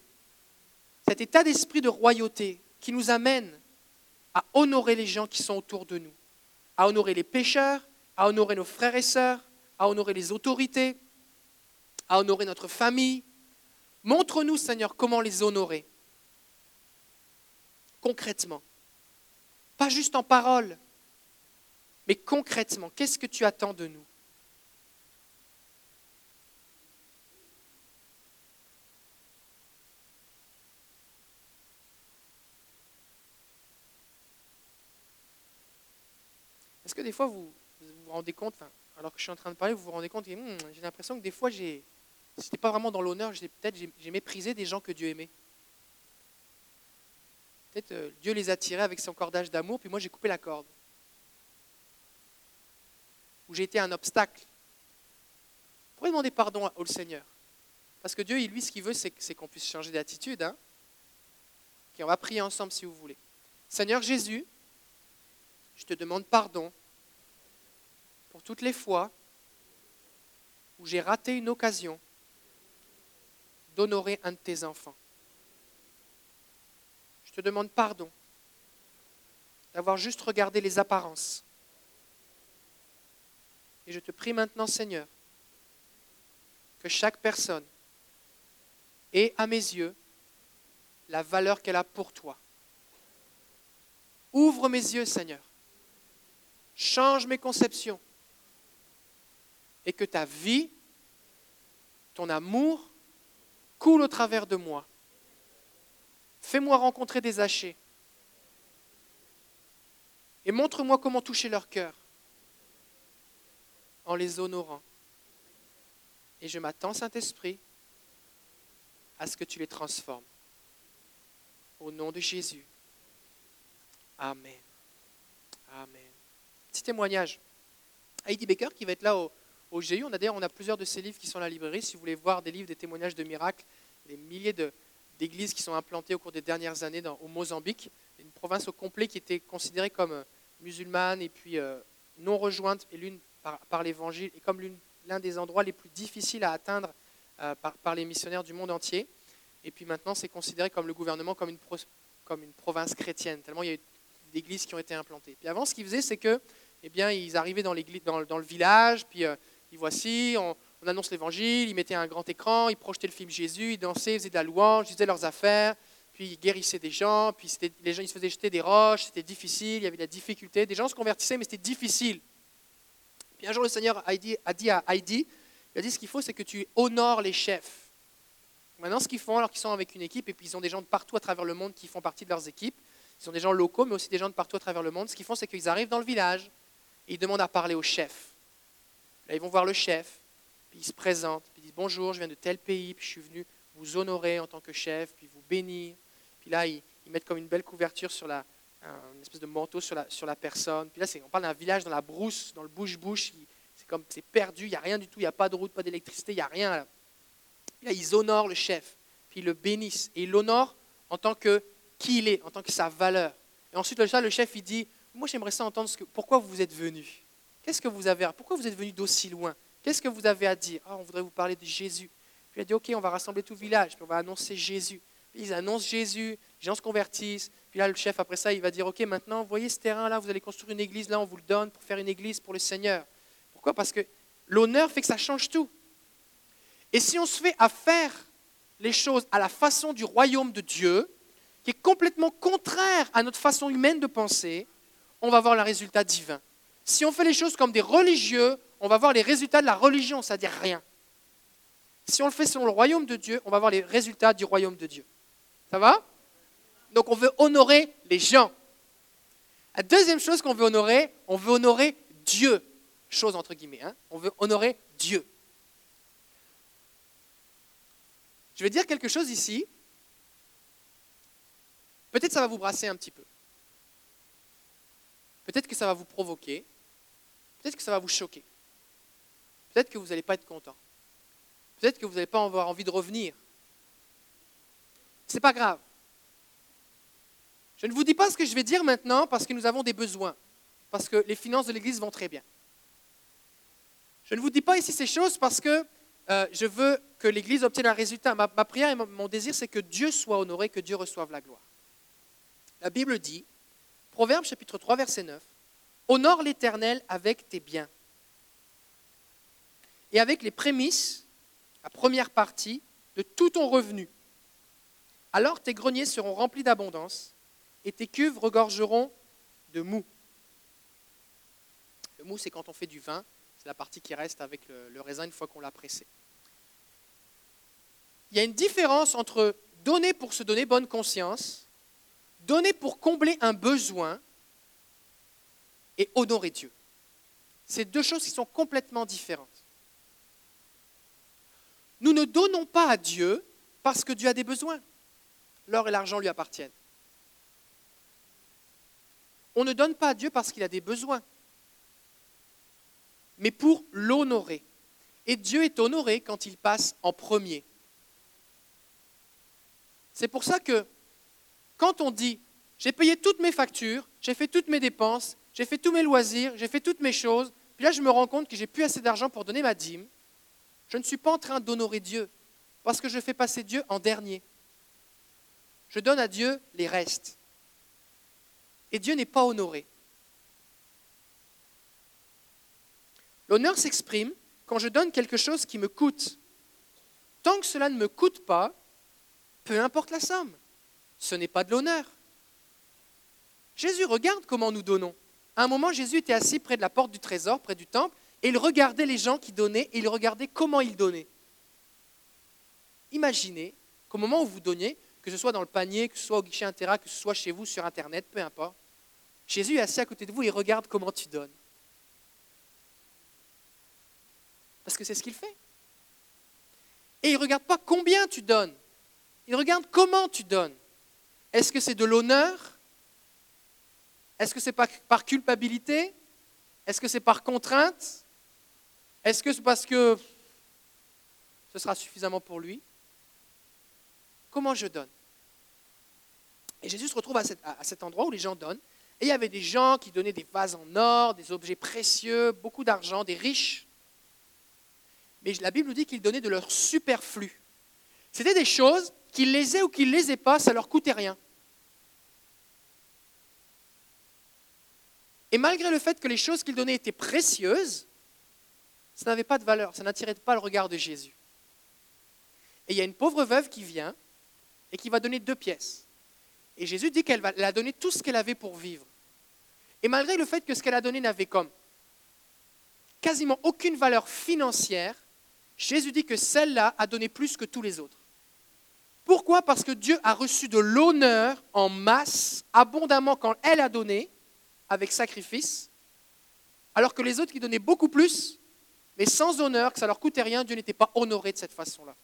cet état d'esprit de royauté qui nous amène à honorer les gens qui sont autour de nous, à honorer les pécheurs, à honorer nos frères et sœurs, à honorer les autorités, à honorer notre famille. Montre-nous, Seigneur, comment les honorer concrètement. Pas juste en parole, mais concrètement. Qu'est-ce que tu attends de nous? Est-ce que des fois, vous vous, rendez compte, alors que je suis en train de parler, vous vous rendez compte, hmm, j'ai l'impression que des fois, j'ai, c'était pas vraiment dans l'honneur, j'ai, peut-être j'ai, méprisé des gens que Dieu aimait. Euh, Dieu les a tirés avec son cordage d'amour, puis moi j'ai coupé la corde. Ou j'ai été un obstacle. Vous pourrez demander pardon au Seigneur? Parce que Dieu, lui, ce qu'il veut, c'est, qu'on puisse changer d'attitude. Hein. on va prier ensemble si vous voulez. Seigneur Jésus, je te demande pardon pour toutes les fois où j'ai raté une occasion d'honorer un de tes enfants. Je te demande pardon d'avoir juste regardé les apparences. Et je te prie maintenant, Seigneur, que chaque personne ait à mes yeux la valeur qu'elle a pour toi Ouvre mes yeux, Seigneur. Change mes conceptions. Et que ta vie, ton amour, coule au travers de moi. Fais-moi rencontrer des hachés. Et montre-moi comment toucher leur cœur en les honorant. Et je m'attends, Saint-Esprit, à ce que tu les transformes. Au nom de Jésus. Amen. Amen. Petit témoignage. Heidi Baker qui va être là au, au GU. On a on a plusieurs de ses livres qui sont à la librairie. Si vous voulez voir des livres, des témoignages de miracles, des milliers d'églises qui sont implantées au cours des dernières années au Mozambique, une province au complet qui était considérée comme euh, musulmane et puis euh, non rejointe par, l'Évangile et comme l'un des endroits les plus difficiles à atteindre euh, par, les missionnaires du monde entier. Et puis maintenant, c'est considéré comme le gouvernement comme une, province chrétienne, tellement il y a eu d'églises qui ont été implantées. Avant, ce qu'ils faisaient, c'est que, eh bien, ils arrivaient dans, dans, dans le village, puis ils voici, on, on annonce l'évangile, ils mettaient un grand écran, ils projetaient le film Jésus, ils dansaient, ils faisaient de la louange, ils faisaient leurs affaires, puis ils guérissaient des gens, puis les gens ils se faisaient jeter des roches, c'était difficile, il y avait de la difficulté. Des gens se convertissaient, mais c'était difficile. Puis un jour, le Seigneur a dit, a dit à Heidi, il a dit ce qu'il faut, c'est que tu honores les chefs. Maintenant, ce qu'ils font, alors qu'ils sont avec une équipe, et puis ils ont des gens de partout à travers le monde qui font partie de leurs équipes, ils sont des gens locaux, mais aussi des gens de partout à travers le monde, ce qu'ils font, c'est qu'ils arrivent dans le village, et ils demandent à parler au chef. Là, ils vont voir le chef, puis ils se présentent, puis ils bonjour, je viens de tel pays, puis je suis venu vous honorer en tant que chef, puis vous bénir. Puis là, ils, mettent comme une belle couverture sur la, une espèce de manteau sur la, personne. Puis là, on parle d'un village dans la brousse, dans le bouche-bouche. C'est comme c'est perdu, il n'y a rien du tout, il n'y a pas de route, pas d'électricité, il n'y a rien. Là. Puis là, ils honorent le chef, puis ils le bénissent. Et ils l'honorent en tant que qui il est, en tant que sa valeur. Et ensuite, le chef, il dit, moi j'aimerais ça entendre ce pourquoi vous êtes venu? Qu'est-ce que vous avez Pourquoi vous êtes venu d'aussi loin? Qu'est-ce que vous avez à dire? Ah, On voudrait vous parler de Jésus. Puis il a dit, OK, on va rassembler tout le village, puis on va annoncer Jésus. Ils annoncent Jésus, les gens se convertissent. Puis là, le chef, après ça, il va dire, OK, maintenant, voyez ce terrain-là, vous allez construire une église, là, on vous le donne pour faire une église pour le Seigneur. Pourquoi? Parce que l'honneur fait que ça change tout. Et si on se fait à faire les choses à la façon du royaume de Dieu, qui est complètement contraire à notre façon humaine de penser, on va voir le résultat divin. Si on fait les choses comme des religieux, on va voir les résultats de la religion, c'est-à-dire rien. Si on le fait selon le royaume de Dieu, on va voir les résultats du royaume de Dieu. Ça va? Donc on veut honorer les gens. La deuxième chose qu'on veut honorer, on veut honorer Dieu. Chose entre guillemets. Hein on veut honorer Dieu. Je vais dire quelque chose ici. Peut-être ça va vous brasser un petit peu. Peut-être que ça va vous provoquer. Peut-être que ça va vous choquer. Peut-être que vous n'allez pas être content. Peut-être que vous n'allez pas avoir envie de revenir. Ce n'est pas grave. Je ne vous dis pas ce que je vais dire maintenant parce que nous avons des besoins, parce que les finances de l'Église vont très bien. Je ne vous dis pas ici ces choses parce que euh, je veux que l'Église obtienne un résultat. Ma prière et mon désir, c'est que Dieu soit honoré, que Dieu reçoive la gloire. La Bible dit, Proverbe chapitre 3, verset 9, Honore l'Éternel avec tes biens et avec les prémices, la première partie, de tout ton revenu. Alors tes greniers seront remplis d'abondance et tes cuves regorgeront de mou. Le mou, c'est quand on fait du vin, c'est la partie qui reste avec le, raisin une fois qu'on l'a pressé. Il y a une différence entre donner pour se donner bonne conscience, donner pour combler un besoin et honorer Dieu. C'est deux choses qui sont complètement différentes. Nous ne donnons pas à Dieu parce que Dieu a des besoins. L'or et l'argent lui appartiennent. On ne donne pas à Dieu parce qu'il a des besoins, mais pour l'honorer. Et Dieu est honoré quand il passe en premier. C'est pour ça que quand on dit j'ai payé toutes mes factures, j'ai fait toutes mes dépenses, j'ai fait tous mes loisirs, j'ai fait toutes mes choses, puis là je me rends compte que j'ai plus assez d'argent pour donner ma dîme, je ne suis pas en train d'honorer Dieu parce que je fais passer Dieu en dernier. Je donne à Dieu les restes. Et Dieu n'est pas honoré. L'honneur s'exprime quand je donne quelque chose qui me coûte. Tant que cela ne me coûte pas, peu importe la somme, ce n'est pas de l'honneur. Jésus regarde comment nous donnons. À un moment, Jésus était assis près de la porte du trésor, près du temple, et il regardait les gens qui donnaient, et il regardait comment ils donnaient. Imaginez qu'au moment où vous donniez, que ce soit dans le panier, que ce soit au guichet Intera, que ce soit chez vous sur Internet, peu importe, Jésus est assis à côté de vous et regarde comment tu donnes. Parce que c'est ce qu'il fait. Et il ne regarde pas combien tu donnes, il regarde comment tu donnes. Est-ce que c'est de l'honneur? Est-ce que c'est par culpabilité? Est-ce que c'est par contrainte? Est-ce que c'est parce que ce sera suffisamment pour lui? Comment je donne? Et Jésus se retrouve à cet, endroit où les gens donnent. Et il y avait des gens qui donnaient des vases en or, des objets précieux, beaucoup d'argent, des riches. Mais la Bible nous dit qu'ils donnaient de leur superflu. C'était des choses, qu'ils les aient ou qu'ils les aient pas, ça leur coûtait rien. Et malgré le fait que les choses qu'ils donnaient étaient précieuses, ça n'avait pas de valeur, ça n'attirait pas le regard de Jésus. Et il y a une pauvre veuve qui vient et qui va donner deux pièces. Et Jésus dit qu'elle a donné tout ce qu'elle avait pour vivre. Et malgré le fait que ce qu'elle a donné n'avait comme quasiment aucune valeur financière, Jésus dit que celle-là a donné plus que tous les autres. Pourquoi? Parce que Dieu a reçu de l'honneur en masse, abondamment quand elle a donné, avec sacrifice, alors que les autres qui donnaient beaucoup plus, mais sans honneur, que ça leur coûtait rien, Dieu n'était pas honoré de cette façon-là.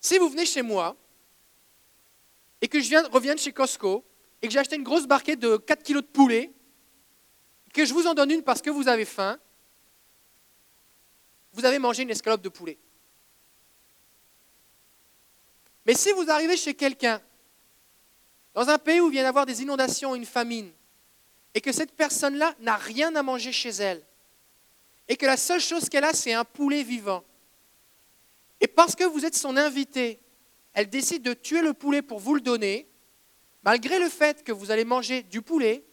Si vous venez chez moi et que je viens, reviens chez Costco et que j'ai acheté une grosse barquette de 4 kilos de poulet, que je vous en donne une parce que vous avez faim, vous avez mangé une escalope de poulet. Mais si vous arrivez chez quelqu'un, dans un pays où il vient d'avoir des inondations, une famine, et que cette personne-là n'a rien à manger chez elle, et que la seule chose qu'elle a, c'est un poulet vivant, et parce que vous êtes son invité, elle décide de tuer le poulet pour vous le donner, malgré le fait que vous allez manger du poulet,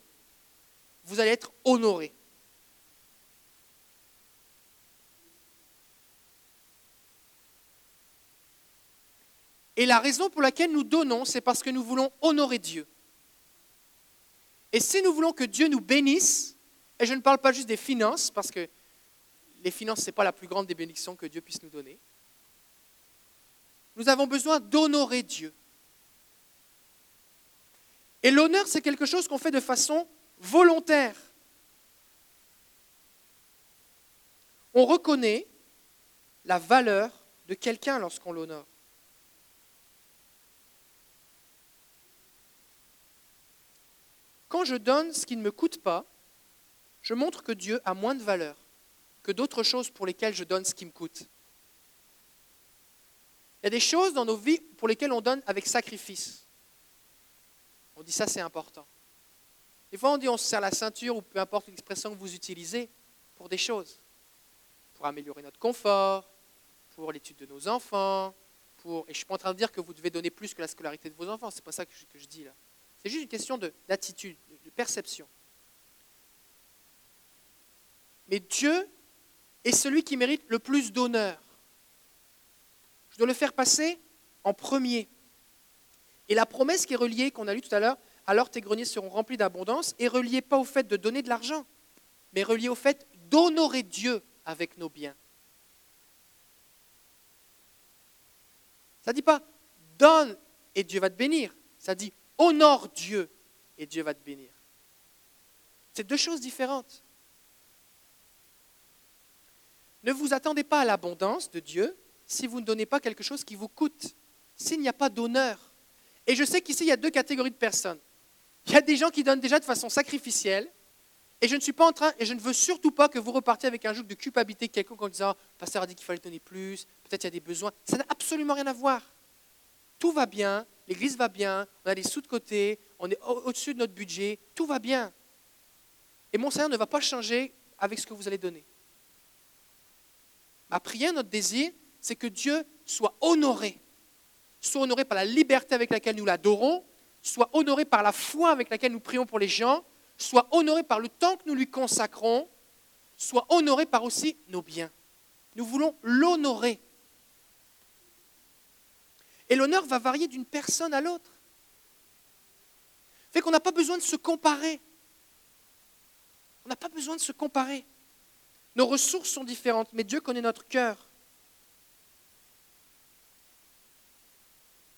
vous allez être honoré. Et la raison pour laquelle nous donnons, c'est parce que nous voulons honorer Dieu. Et si nous voulons que Dieu nous bénisse, et je ne parle pas juste des finances, parce que les finances, ce n'est pas la plus grande des bénédictions que Dieu puisse nous donner, nous avons besoin d'honorer Dieu. Et l'honneur, c'est quelque chose qu'on fait de façon volontaire. On reconnaît la valeur de quelqu'un lorsqu'on l'honore. Quand je donne ce qui ne me coûte pas, je montre que Dieu a moins de valeur que d'autres choses pour lesquelles je donne ce qui me coûte. Il y a des choses dans nos vies pour lesquelles on donne avec sacrifice. On dit ça, c'est important. Des fois, on dit on se serre la ceinture ou peu importe l'expression que vous utilisez pour des choses. Pour améliorer notre confort, pour l'étude de nos enfants. Et je ne suis pas en train de dire que vous devez donner plus que la scolarité de vos enfants, ce n'est pas ça que je, dis là. C'est juste une question d'attitude, de perception. Mais Dieu est celui qui mérite le plus d'honneur. Je dois le faire passer en premier. Et la promesse qui est reliée, qu'on a lue tout à l'heure, alors tes greniers seront remplis d'abondance, est reliée pas au fait de donner de l'argent, mais reliée au fait d'honorer Dieu avec nos biens. Ça ne dit pas donne et Dieu va te bénir. Ça dit honore Dieu et Dieu va te bénir. C'est deux choses différentes. Ne vous attendez pas à l'abondance de Dieu, si vous ne donnez pas quelque chose qui vous coûte, s'il n'y a pas d'honneur. Et je sais qu'ici, il y a deux catégories de personnes. Il y a des gens qui donnent déjà de façon sacrificielle, et je ne suis pas en train, et je ne veux surtout pas que vous repartiez avec un joug de culpabilité quelconque en disant, pasteur a dit qu'il fallait donner plus, peut-être il y a des besoins. Ça n'a absolument rien à voir. Tout va bien, l'église va bien, on a des sous de côté, on est au-dessus de notre budget, tout va bien. Et mon Seigneur ne va pas changer avec ce que vous allez donner. Ma prière, notre désir, c'est que Dieu soit honoré. Soit honoré par la liberté avec laquelle nous l'adorons, soit honoré par la foi avec laquelle nous prions pour les gens, soit honoré par le temps que nous lui consacrons, soit honoré par aussi nos biens. Nous voulons l'honorer. Et l'honneur va varier d'une personne à l'autre. Fait qu'on n'a pas besoin de se comparer. On n'a pas besoin de se comparer. Nos ressources sont différentes, mais Dieu connaît notre cœur.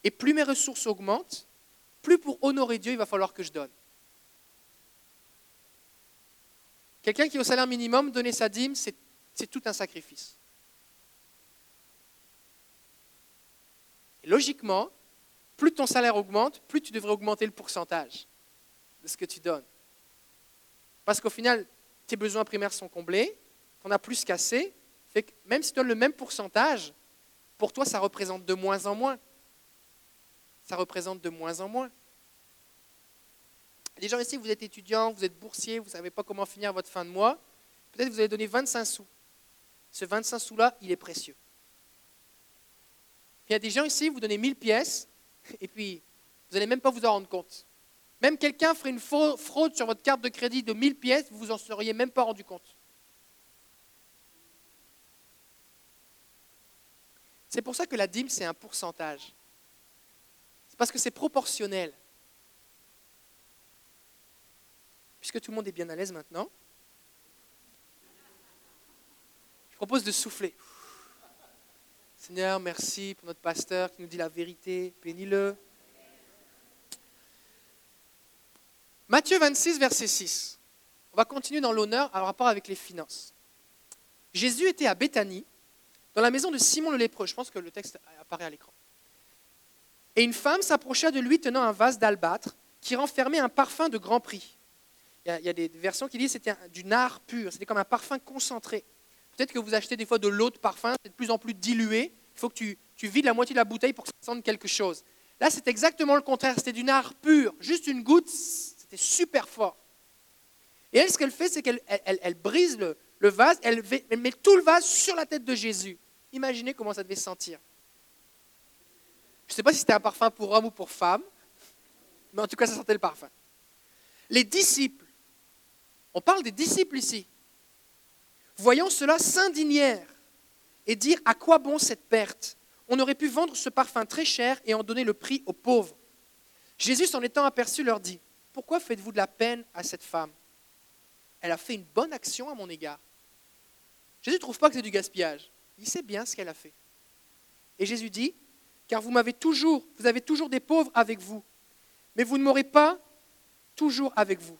Et plus mes ressources augmentent, plus pour honorer Dieu, il va falloir que je donne. Quelqu'un qui est au salaire minimum, donner sa dîme, c'est tout un sacrifice. Logiquement, plus ton salaire augmente, plus tu devrais augmenter le pourcentage de ce que tu donnes. Parce qu'au final, tes besoins primaires sont comblés, tu en as plus qu'assez, fait que même si tu donnes le même pourcentage, pour toi, ça représente de moins en moins. Ça représente de moins en moins. Les gens ici, vous êtes étudiant, vous êtes boursier, vous ne savez pas comment finir votre fin de mois, peut-être vous allez donner 25 sous. Ce 25 sous-là, il est précieux. Il y a des gens ici, vous donnez 1000 pièces, et puis vous n'allez même pas vous en rendre compte. Même quelqu'un ferait une fraude sur votre carte de crédit de 1000 pièces, vous vous en seriez même pas rendu compte. C'est pour ça que la dîme, c'est un pourcentage. C'est parce que c'est proportionnel. Puisque tout le monde est bien à l'aise maintenant, je propose de souffler. Seigneur, merci pour notre pasteur qui nous dit la vérité. Bénis-le. Matthieu 26, verset 6. On va continuer dans l'honneur en rapport avec les finances. Jésus était à Béthanie, dans la maison de Simon le lépreux. Je pense que le texte apparaît à l'écran. Et une femme s'approcha de lui tenant un vase d'albâtre qui renfermait un parfum de grand prix. Il y, a, des versions qui disent que c'était du nard pur, c'était comme un parfum concentré. Peut-être que vous achetez des fois de l'eau de parfum, c'est de plus en plus dilué. Il faut que tu, tu vides la moitié de la bouteille pour que ça sente quelque chose. Là, c'est exactement le contraire. C'était du nard pur. Juste une goutte, c'était super fort. Et elle, ce qu'elle fait, c'est qu'elle elle, brise le, vase, elle, met tout le vase sur la tête de Jésus. Imaginez comment ça devait sentir. Je ne sais pas si c'était un parfum pour homme ou pour femme, mais en tout cas, ça sentait le parfum. Les disciples, on parle des disciples ici, voyant cela, s'indignèrent et dirent à quoi bon cette perte On aurait pu vendre ce parfum très cher et en donner le prix aux pauvres. Jésus, s'en étant aperçu, leur dit pourquoi faites-vous de la peine à cette femme? Elle a fait une bonne action à mon égard. Jésus ne trouve pas que c'est du gaspillage. Il sait bien ce qu'elle a fait. Et Jésus dit, car vous m'avez toujours, vous avez toujours des pauvres avec vous, mais vous ne m'aurez pas toujours avec vous.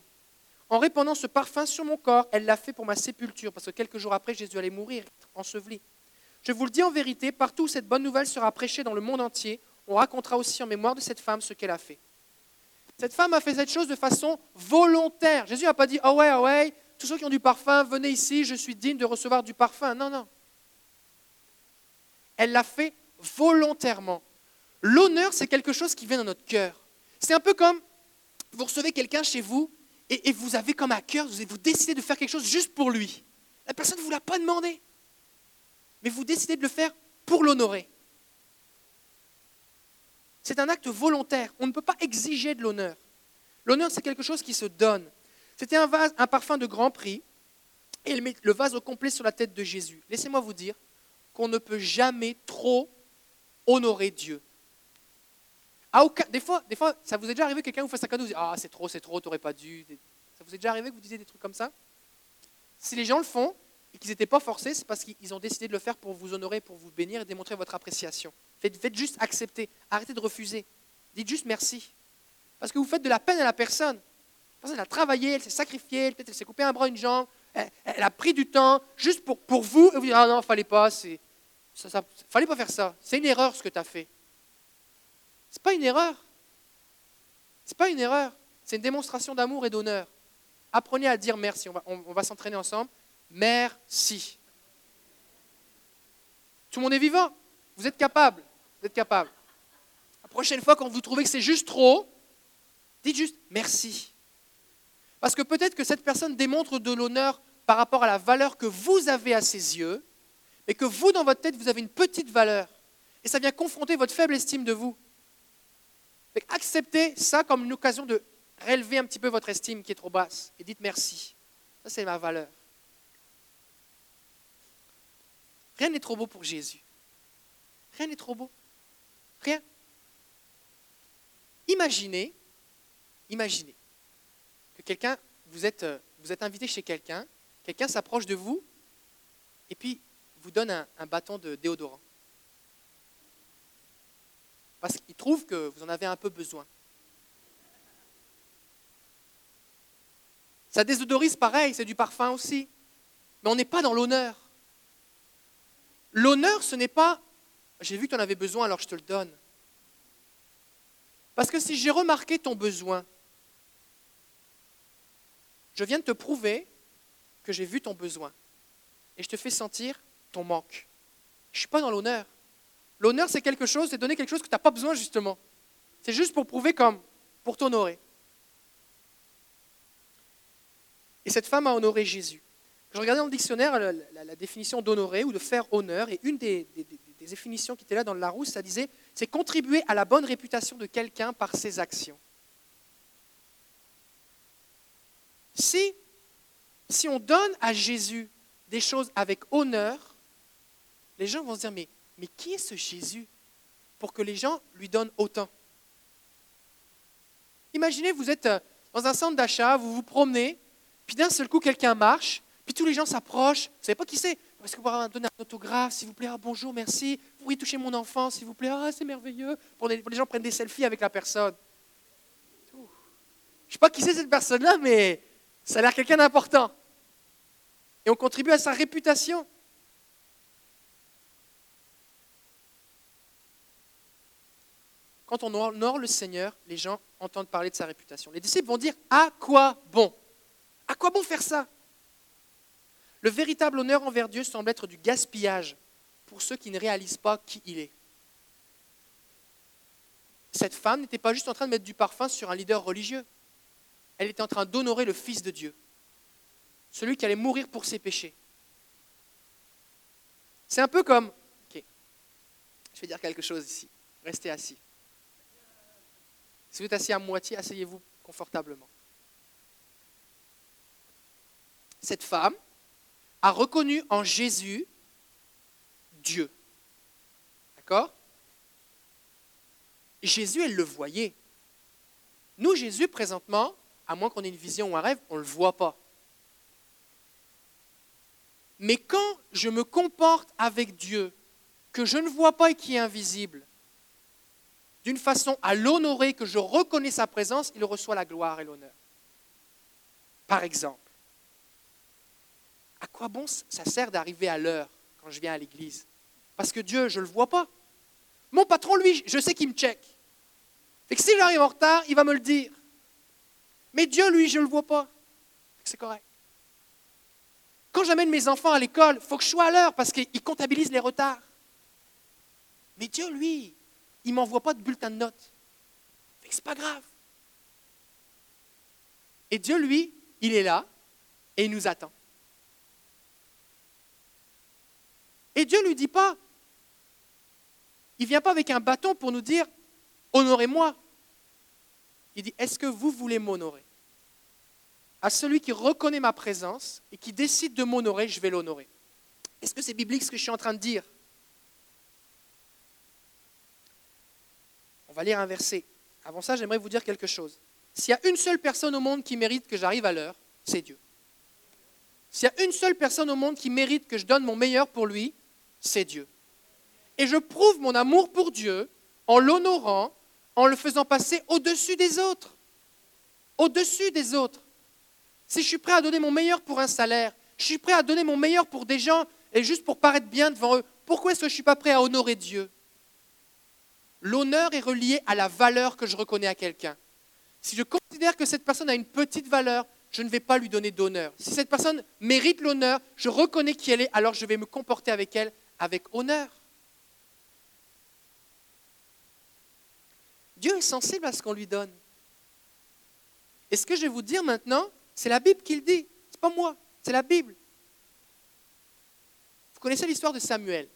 En répandant ce parfum sur mon corps, elle l'a fait pour ma sépulture, parce que quelques jours après, Jésus allait mourir, enseveli. Je vous le dis en vérité, partout où cette bonne nouvelle sera prêchée dans le monde entier, on racontera aussi en mémoire de cette femme ce qu'elle a fait. Cette femme a fait cette chose de façon volontaire. Jésus n'a pas dit Ah ouais, ah ouais, tous ceux qui ont du parfum, venez ici, je suis digne de recevoir du parfum. Non, non. Elle l'a fait volontairement. L'honneur, c'est quelque chose qui vient dans notre cœur. C'est un peu comme vous recevez quelqu'un chez vous et, vous avez comme à cœur, vous, vous décidez de faire quelque chose juste pour lui. La personne ne vous l'a pas demandé, mais vous décidez de le faire pour l'honorer. C'est un acte volontaire. On ne peut pas exiger de l'honneur. L'honneur, c'est quelque chose qui se donne. C'était un, vase, un parfum de grand prix, et met le vase au complet sur la tête de Jésus. Laissez-moi vous dire qu'on ne peut jamais trop honorer Dieu. Des, fois, des fois, ça vous est déjà arrivé que quelqu'un vous fasse un cadeau, vous dit Ah, c'est trop, c'est trop, tu n'aurais pas dû. Ça vous est déjà arrivé que vous disiez des trucs comme ça? Si les gens le font et qu'ils n'étaient pas forcés, c'est parce qu'ils ont décidé de le faire pour vous honorer, pour vous bénir et démontrer votre appréciation. Faites, juste accepter. Arrêtez de refuser. Dites juste merci. Parce que vous faites de la peine à la personne. La personne a travaillé, elle s'est sacrifiée, peut-être elle s'est coupé un bras, une jambe, elle, a pris du temps juste pour, pour vous, et vous dites Ah non, fallait pas, fallait pas faire ça. C'est une erreur ce que tu as fait. C'est pas une erreur. C'est pas une erreur. C'est une démonstration d'amour et d'honneur. Apprenez à dire merci. On va, s'entraîner ensemble. Merci. Tout le monde est vivant. Vous êtes capable. Vous êtes capable. La prochaine fois, quand vous trouvez que c'est juste trop, dites juste merci. Parce que peut-être que cette personne démontre de l'honneur par rapport à la valeur que vous avez à ses yeux, et que vous, dans votre tête, vous avez une petite valeur. Et ça vient confronter votre faible estime de vous. Acceptez ça comme une occasion de relever un petit peu votre estime qui est trop basse. Et dites merci. Ça, c'est ma valeur. Rien n'est trop beau pour Jésus. Rien n'est trop beau. Rien. imaginez, imaginez que quelqu'un, vous êtes, euh, invité chez quelqu'un, quelqu'un s'approche de vous et puis vous donne un, un bâton de déodorant. Parce qu'il trouve que vous en avez un peu besoin. Ça désodorise pareil, c'est du parfum aussi. Mais on n'est pas dans l'honneur. L'honneur, ce n'est pas j'ai vu que tu en avais besoin, alors je te le donne. Parce que si j'ai remarqué ton besoin, je viens de te prouver que j'ai vu ton besoin. Et je te fais sentir ton manque. Je ne suis pas dans l'honneur. L'honneur, c'est quelque chose, c'est donner quelque chose que tu n'as pas besoin, justement. C'est juste pour prouver comme, pour t'honorer. Et cette femme a honoré Jésus. Je regardais dans le dictionnaire la, définition d'honorer ou de faire honneur, et une des, définitions qui était là dans le Larousse, ça disait c'est contribuer à la bonne réputation de quelqu'un par ses actions. Si, si on donne à Jésus des choses avec honneur, les gens vont se dire mais, mais qui est ce Jésus pour que les gens lui donnent autant? Imaginez, vous êtes euh, dans un centre d'achat, vous vous promenez, puis d'un seul coup, quelqu'un marche, puis tous les gens s'approchent. Vous ne savez pas qui c'est? Est-ce que vous pouvez donner un autographe, s'il vous plaît ah, Bonjour, merci. Vous pourriez toucher mon enfant, s'il vous plaît Ah, c'est merveilleux. Pour les, gens prennent des selfies avec la personne. Je ne sais pas qui c'est cette personne-là, mais ça a l'air quelqu'un d'important. Et on contribue à sa réputation. Quand on honore le Seigneur, les gens entendent parler de sa réputation. Les disciples vont dire À quoi bon? À quoi bon faire ça? Le véritable honneur envers Dieu semble être du gaspillage pour ceux qui ne réalisent pas qui il est. Cette femme n'était pas juste en train de mettre du parfum sur un leader religieux. Elle était en train d'honorer le Fils de Dieu, celui qui allait mourir pour ses péchés. C'est un peu comme... Ok, je vais dire quelque chose ici. Restez assis. Si vous êtes assis à moitié, asseyez-vous confortablement. Cette femme, a reconnu en Jésus Dieu. D'accord? Jésus, elle le voyait. Nous, Jésus, présentement, à moins qu'on ait une vision ou un rêve, on ne le voit pas. Mais quand je me comporte avec Dieu, que je ne vois pas et qui est invisible, d'une façon à l'honorer, que je reconnais sa présence, il reçoit la gloire et l'honneur. Par exemple, à quoi bon ça sert d'arriver à l'heure quand je viens à l'église? Parce que Dieu, je ne le vois pas. Mon patron, lui, je sais qu'il me check. Et que si j'arrive en retard, il va me le dire. Mais Dieu, lui, je ne le vois pas. C'est correct. Quand j'amène mes enfants à l'école, il faut que je sois à l'heure parce qu'il comptabilise les retards. Mais Dieu, lui, il ne m'envoie pas de bulletin de notes. Ce n'est pas grave. Et Dieu, lui, il est là et il nous attend. Et Dieu ne lui dit pas, il ne vient pas avec un bâton pour nous dire, honorez-moi. Il dit, est-ce que vous voulez m'honorer? À celui qui reconnaît ma présence et qui décide de m'honorer, je vais l'honorer. Est-ce que c'est biblique ce que je suis en train de dire? Va lire un verset. Avant ça, j'aimerais vous dire quelque chose. S'il y a une seule personne au monde qui mérite que j'arrive à l'heure, c'est Dieu. S'il y a une seule personne au monde qui mérite que je donne mon meilleur pour lui, c'est Dieu. Et je prouve mon amour pour Dieu en l'honorant, en le faisant passer au-dessus des autres. Au-dessus des autres. Si je suis prêt à donner mon meilleur pour un salaire, je suis prêt à donner mon meilleur pour des gens et juste pour paraître bien devant eux, pourquoi est-ce que je ne suis pas prêt à honorer Dieu? L'honneur est relié à la valeur que je reconnais à quelqu'un. Si je considère que cette personne a une petite valeur, je ne vais pas lui donner d'honneur. Si cette personne mérite l'honneur, je reconnais qui elle est, alors je vais me comporter avec elle avec honneur. Dieu est sensible à ce qu'on lui donne. Et ce que je vais vous dire maintenant, c'est la Bible qui le dit. Ce n'est pas moi, c'est la Bible. Vous connaissez l'histoire de Samuel.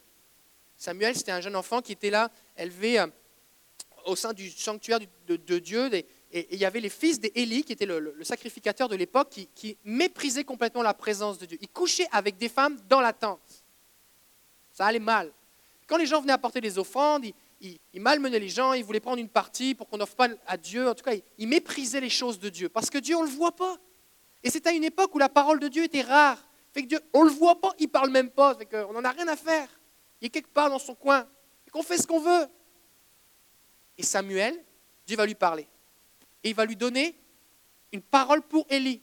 Samuel, c'était un jeune enfant qui était là, élevé euh, au sein du sanctuaire de, Dieu. Et, il y avait les fils d'Élie, qui était le, sacrificateur de l'époque, qui, qui méprisaient complètement la présence de Dieu. Ils couchaient avec des femmes dans la tente. Ça allait mal. Quand les gens venaient apporter des offrandes, il, malmenait les gens, il voulait prendre une partie pour qu'on n'offre pas à Dieu. En tout cas, il, méprisait les choses de Dieu. Parce que Dieu, on ne le voit pas. Et c'est à une époque où la parole de Dieu était rare. Fait que Dieu, on ne le voit pas, il ne parle même pas. Fait on n'en a rien à faire. Il est quelque part dans son coin. Qu'on fait ce qu'on veut. Et Samuel, Dieu va lui parler. Et il va lui donner une parole pour Élie.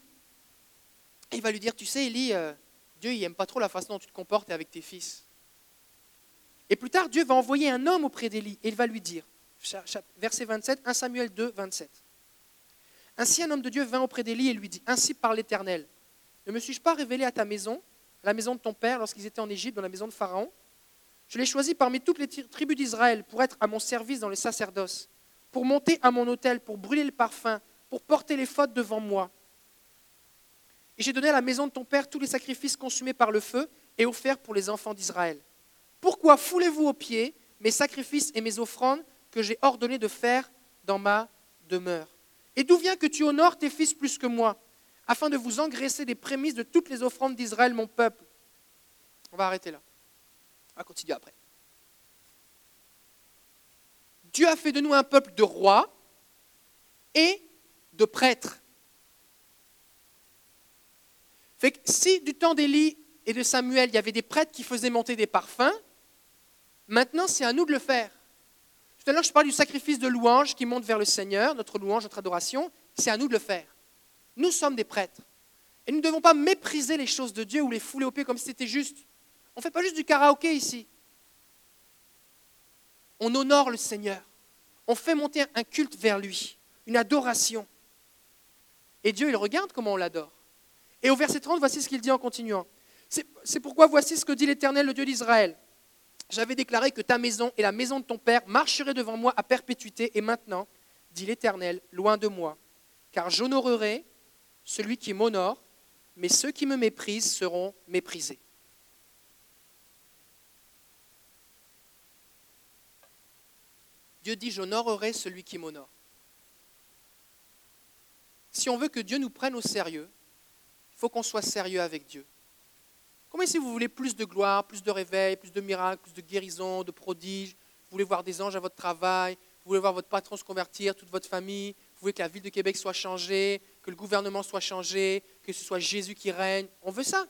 Et il va lui dire, tu sais, Élie, euh, Dieu, il n'aime pas trop la façon dont tu te comportes avec tes fils. Et plus tard, Dieu va envoyer un homme auprès d'Élie et il va lui dire, verset 27, 1 Samuel 2, 27. Ainsi un homme de Dieu vint auprès d'Élie et lui dit, Ainsi par l'Éternel, ne me suis-je pas révélé à ta maison, à la maison de ton père, lorsqu'ils étaient en Égypte, dans la maison de Pharaon? Je l'ai choisi parmi toutes les tribus d'Israël pour être à mon service dans le sacerdoce, pour monter à mon autel, pour brûler le parfum, pour porter les fautes devant moi. Et j'ai donné à la maison de ton père tous les sacrifices consumés par le feu et offerts pour les enfants d'Israël. Pourquoi foulez-vous aux pieds mes sacrifices et mes offrandes que j'ai ordonné de faire dans ma demeure? Et d'où vient que tu honores tes fils plus que moi, afin de vous engraisser des prémices de toutes les offrandes d'Israël, mon peuple? On va arrêter là. Va continuer après. Dieu a fait de nous un peuple de rois et de prêtres. Si du temps d'Élie et de Samuel, il y avait des prêtres qui faisaient monter des parfums, Maintenant, c'est à nous de le faire. Tout à l'heure, je parlais du sacrifice de louange qui monte vers le Seigneur, notre louange, notre adoration. C'est à nous de le faire. Nous sommes des prêtres. Et nous ne devons pas mépriser les choses de Dieu ou les fouler au pied comme si c'était juste. On ne fait pas juste du karaoké ici. On honore le Seigneur. On fait monter un culte vers lui, une adoration. Et Dieu, il regarde comment on l'adore. Et au verset 30, voici ce qu'il dit en continuant. C'est pourquoi voici ce que dit l'Éternel, le Dieu d'Israël j'avais déclaré que ta maison et la maison de ton père marcheraient devant moi à perpétuité, et maintenant, dit l'Éternel, loin de moi, car j'honorerai celui qui m'honore, mais ceux qui me méprisent seront méprisés. Dieu dit, j'honorerai celui qui m'honore. Si on veut que Dieu nous prenne au sérieux, il faut qu'on soit sérieux avec Dieu. Combien si vous voulez plus de gloire, plus de réveil, plus de miracles, plus de guérison, de prodiges Vous voulez voir des anges à votre travail Vous voulez voir votre patron se convertir, toute votre famille Vous voulez que la ville de Québec soit changée, que le gouvernement soit changé, que ce soit Jésus qui règne On veut ça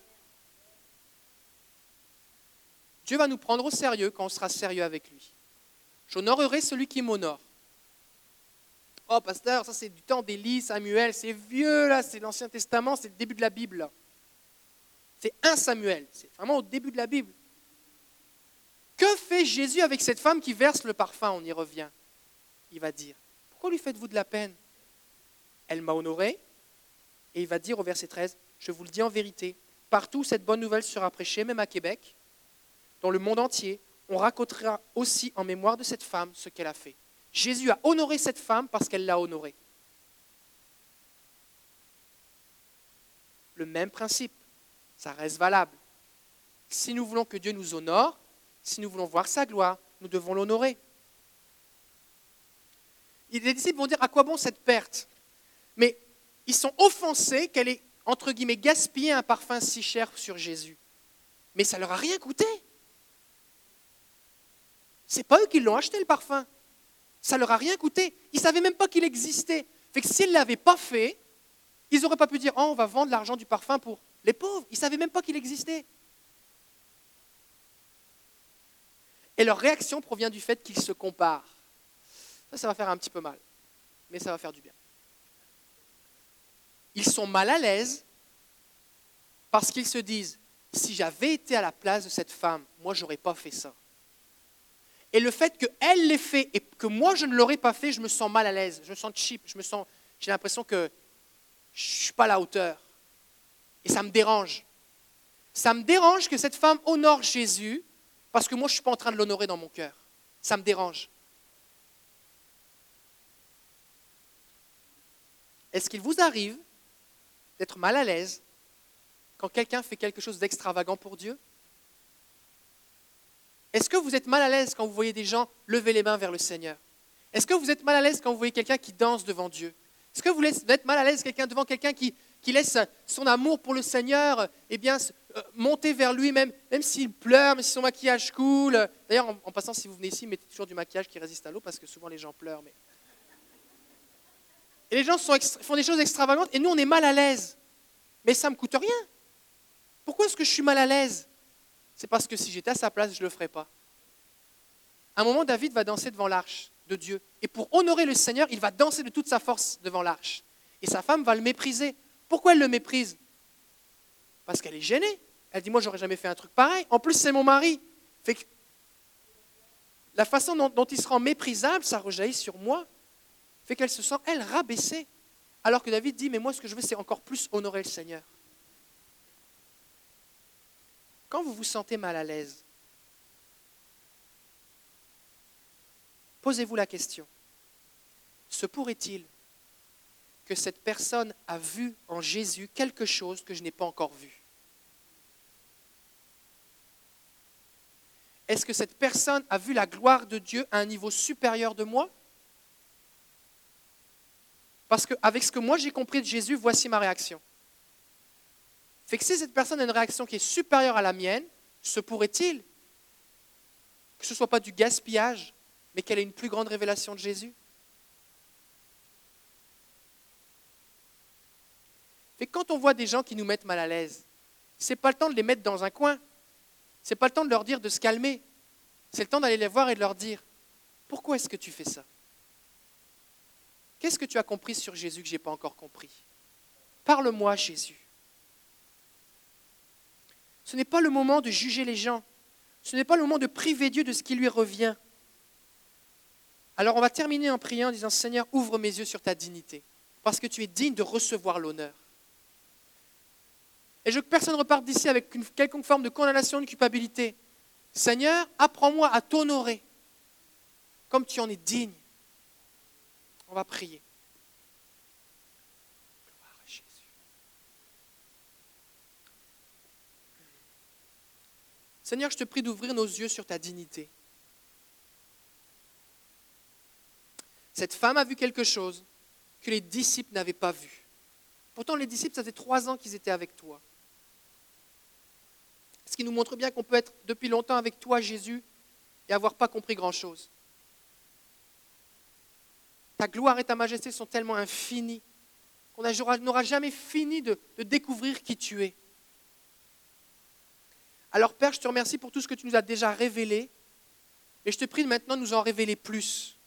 Dieu va nous prendre au sérieux quand on sera sérieux avec lui. J'honorerai celui qui m'honore. Oh, pasteur, ça c'est du temps d'Élie, Samuel, c'est vieux là, c'est l'Ancien Testament, c'est le début de la Bible. C'est un Samuel, c'est vraiment au début de la Bible. Que fait Jésus avec cette femme qui verse le parfum? On y revient. Il va dire, pourquoi lui faites-vous de la peine? Elle m'a honoré. Et il va dire au verset 13, je vous le dis en vérité, partout cette bonne nouvelle sera prêchée, même à Québec, dans le monde entier, on racontera aussi en mémoire de cette femme ce qu'elle a fait. Jésus a honoré cette femme parce qu'elle l'a honorée. Le même principe ça reste valable. Si nous voulons que Dieu nous honore, si nous voulons voir sa gloire, nous devons l'honorer. Les disciples vont dire à quoi bon cette perte? Mais ils sont offensés qu'elle ait, entre guillemets, gaspillé un parfum si cher sur Jésus. Mais ça leur a rien coûté. C'est pas eux qui l'ont acheté le parfum. Ça leur a rien coûté. Ils savaient même pas qu'il existait. Fait que s'ils l'avaient pas fait, ils n'auraient pas pu dire oh, on va vendre l'argent du parfum pour les pauvres, ils savaient même pas qu'il existait. Et leur réaction provient du fait qu'ils se comparent. Ça, ça va faire un petit peu mal, mais ça va faire du bien. Ils sont mal à l'aise parce qu'ils se disent, si j'avais été à la place de cette femme, moi, je n'aurais pas fait ça. Et le fait qu'elle l'ait fait et que moi, je ne l'aurais pas fait, je me sens mal à l'aise, je me sens cheap, je me sens, j'ai l'impression que je ne suis pas à la hauteur. Et ça me dérange. Ça me dérange que cette femme honore Jésus parce que moi, je ne suis pas en train de l'honorer dans mon cœur. Ça me dérange. Est-ce qu'il vous arrive d'être mal à l'aise quand quelqu'un fait quelque chose d'extravagant pour Dieu? Est-ce que vous êtes mal à l'aise quand vous voyez des gens lever les mains vers le Seigneur? Est-ce que vous êtes mal à l'aise quand vous voyez quelqu'un qui danse devant Dieu? Est-ce que vous êtes mal à l'aise quelqu'un devant quelqu'un qui, laisse son amour pour le Seigneur eh bien, euh, monter vers lui, même, même s'il pleure, même si son maquillage coule? D'ailleurs, en, passant, si vous venez ici, mettez toujours du maquillage qui résiste à l'eau, parce que souvent les gens pleurent. Et les gens font des choses extravagantes, et nous, on est mal à l'aise. Mais ça ne me coûte rien. Pourquoi est-ce que je suis mal à l'aise? C'est parce que si j'étais à sa place, je ne le ferais pas. À un moment, David va danser devant l'arche de Dieu. Et pour honorer le Seigneur, il va danser de toute sa force devant l'arche. Et sa femme va le mépriser. Pourquoi elle le méprise? Parce qu'elle est gênée. Elle dit, moi, j'aurais jamais fait un truc pareil. En plus, c'est mon mari. La façon dont, dont il se rend méprisable, ça rejaillit sur moi. Fait qu'elle se sent, elle, rabaissée. Alors que David dit, mais moi, ce que je veux, c'est encore plus honorer le Seigneur. Quand vous vous sentez mal à l'aise, posez-vous la question, se pourrait-il que cette personne a vu en Jésus quelque chose que je n'ai pas encore vu? Est-ce que cette personne a vu la gloire de Dieu à un niveau supérieur de moi? Parce qu'avec ce que moi j'ai compris de Jésus, voici ma réaction. Fait que si cette personne a une réaction qui est supérieure à la mienne, se pourrait-il que ce ne soit pas du gaspillage, mais qu'elle ait une plus grande révélation de Jésus? Fait que quand on voit des gens qui nous mettent mal à l'aise, ce n'est pas le temps de les mettre dans un coin. Ce n'est pas le temps de leur dire de se calmer. C'est le temps d'aller les voir et de leur dire Pourquoi est-ce que tu fais ça? Qu'est-ce que tu as compris sur Jésus que je n'ai pas encore compris? Parle-moi, Jésus. Ce n'est pas le moment de juger les gens. Ce n'est pas le moment de priver Dieu de ce qui lui revient. Alors on va terminer en priant en disant Seigneur, ouvre mes yeux sur ta dignité, parce que tu es digne de recevoir l'honneur. Et je veux que personne reparte d'ici avec une quelconque forme de condamnation, de culpabilité. Seigneur, apprends-moi à t'honorer comme tu en es digne. On va prier. Gloire à Jésus. Seigneur, je te prie d'ouvrir nos yeux sur ta dignité. Cette femme a vu quelque chose que les disciples n'avaient pas vu. Pourtant, les disciples, ça faisait trois ans qu'ils étaient avec toi. Ce qui nous montre bien qu'on peut être depuis longtemps avec toi, Jésus, et avoir pas compris grand-chose. Ta gloire et ta majesté sont tellement infinies qu'on n'aura jamais fini de découvrir qui tu es. Alors Père, je te remercie pour tout ce que tu nous as déjà révélé, et je te prie maintenant de nous en révéler plus,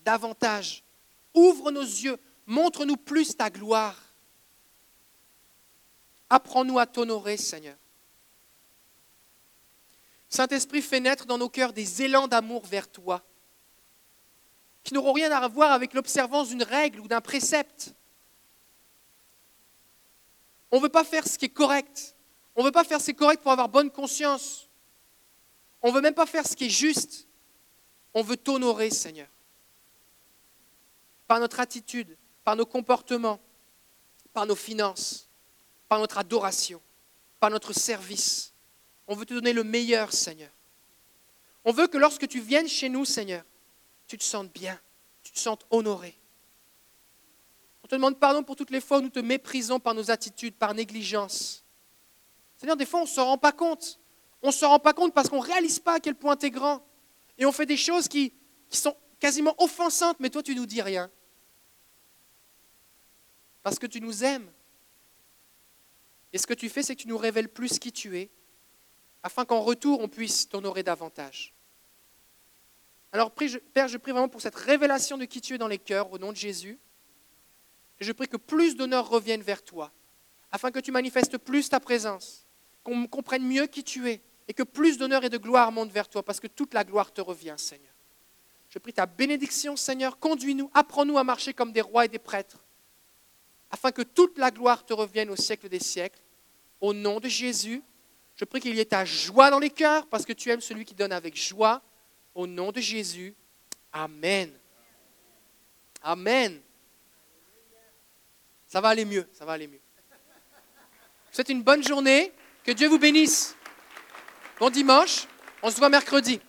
davantage. Ouvre nos yeux, montre-nous plus ta gloire. Apprends-nous à t'honorer, Seigneur. Saint-Esprit, fais naître dans nos cœurs des élans d'amour vers toi, qui n'auront rien à voir avec l'observance d'une règle ou d'un précepte. On ne veut pas faire ce qui est correct. On ne veut pas faire ce qui est correct pour avoir bonne conscience. On ne veut même pas faire ce qui est juste. On veut t'honorer, Seigneur. Par notre attitude, par nos comportements, par nos finances, par notre adoration, par notre service. On veut te donner le meilleur, Seigneur. On veut que lorsque tu viennes chez nous, Seigneur, tu te sentes bien, tu te sentes honoré. On te demande pardon pour toutes les fois où nous te méprisons par nos attitudes, par négligence. Des fois, on ne s'en rend pas compte. On ne s'en rend pas compte parce qu'on ne réalise pas à quel point tu es grand. Et on fait des choses qui, qui sont quasiment offensantes, mais toi, tu nous dis rien. Parce que tu nous aimes. Et ce que tu fais, c'est que tu nous révèles plus qui tu es, afin qu'en retour, on puisse t'honorer davantage. Alors, Père, je prie vraiment pour cette révélation de qui tu es dans les cœurs, au nom de Jésus. Et je prie que plus d'honneur revienne vers toi, afin que tu manifestes plus ta présence, qu'on comprenne mieux qui tu es, et que plus d'honneur et de gloire montent vers toi, parce que toute la gloire te revient, Seigneur. Je prie ta bénédiction, Seigneur, conduis-nous, apprends-nous à marcher comme des rois et des prêtres, afin que toute la gloire te revienne au siècle des siècles. Au nom de Jésus, je prie qu'il y ait ta joie dans les cœurs, parce que tu aimes celui qui donne avec joie. Au nom de Jésus, Amen. Amen. Ça va aller mieux, ça va aller mieux. Je vous souhaite une bonne journée, que Dieu vous bénisse. Bon dimanche, on se voit mercredi.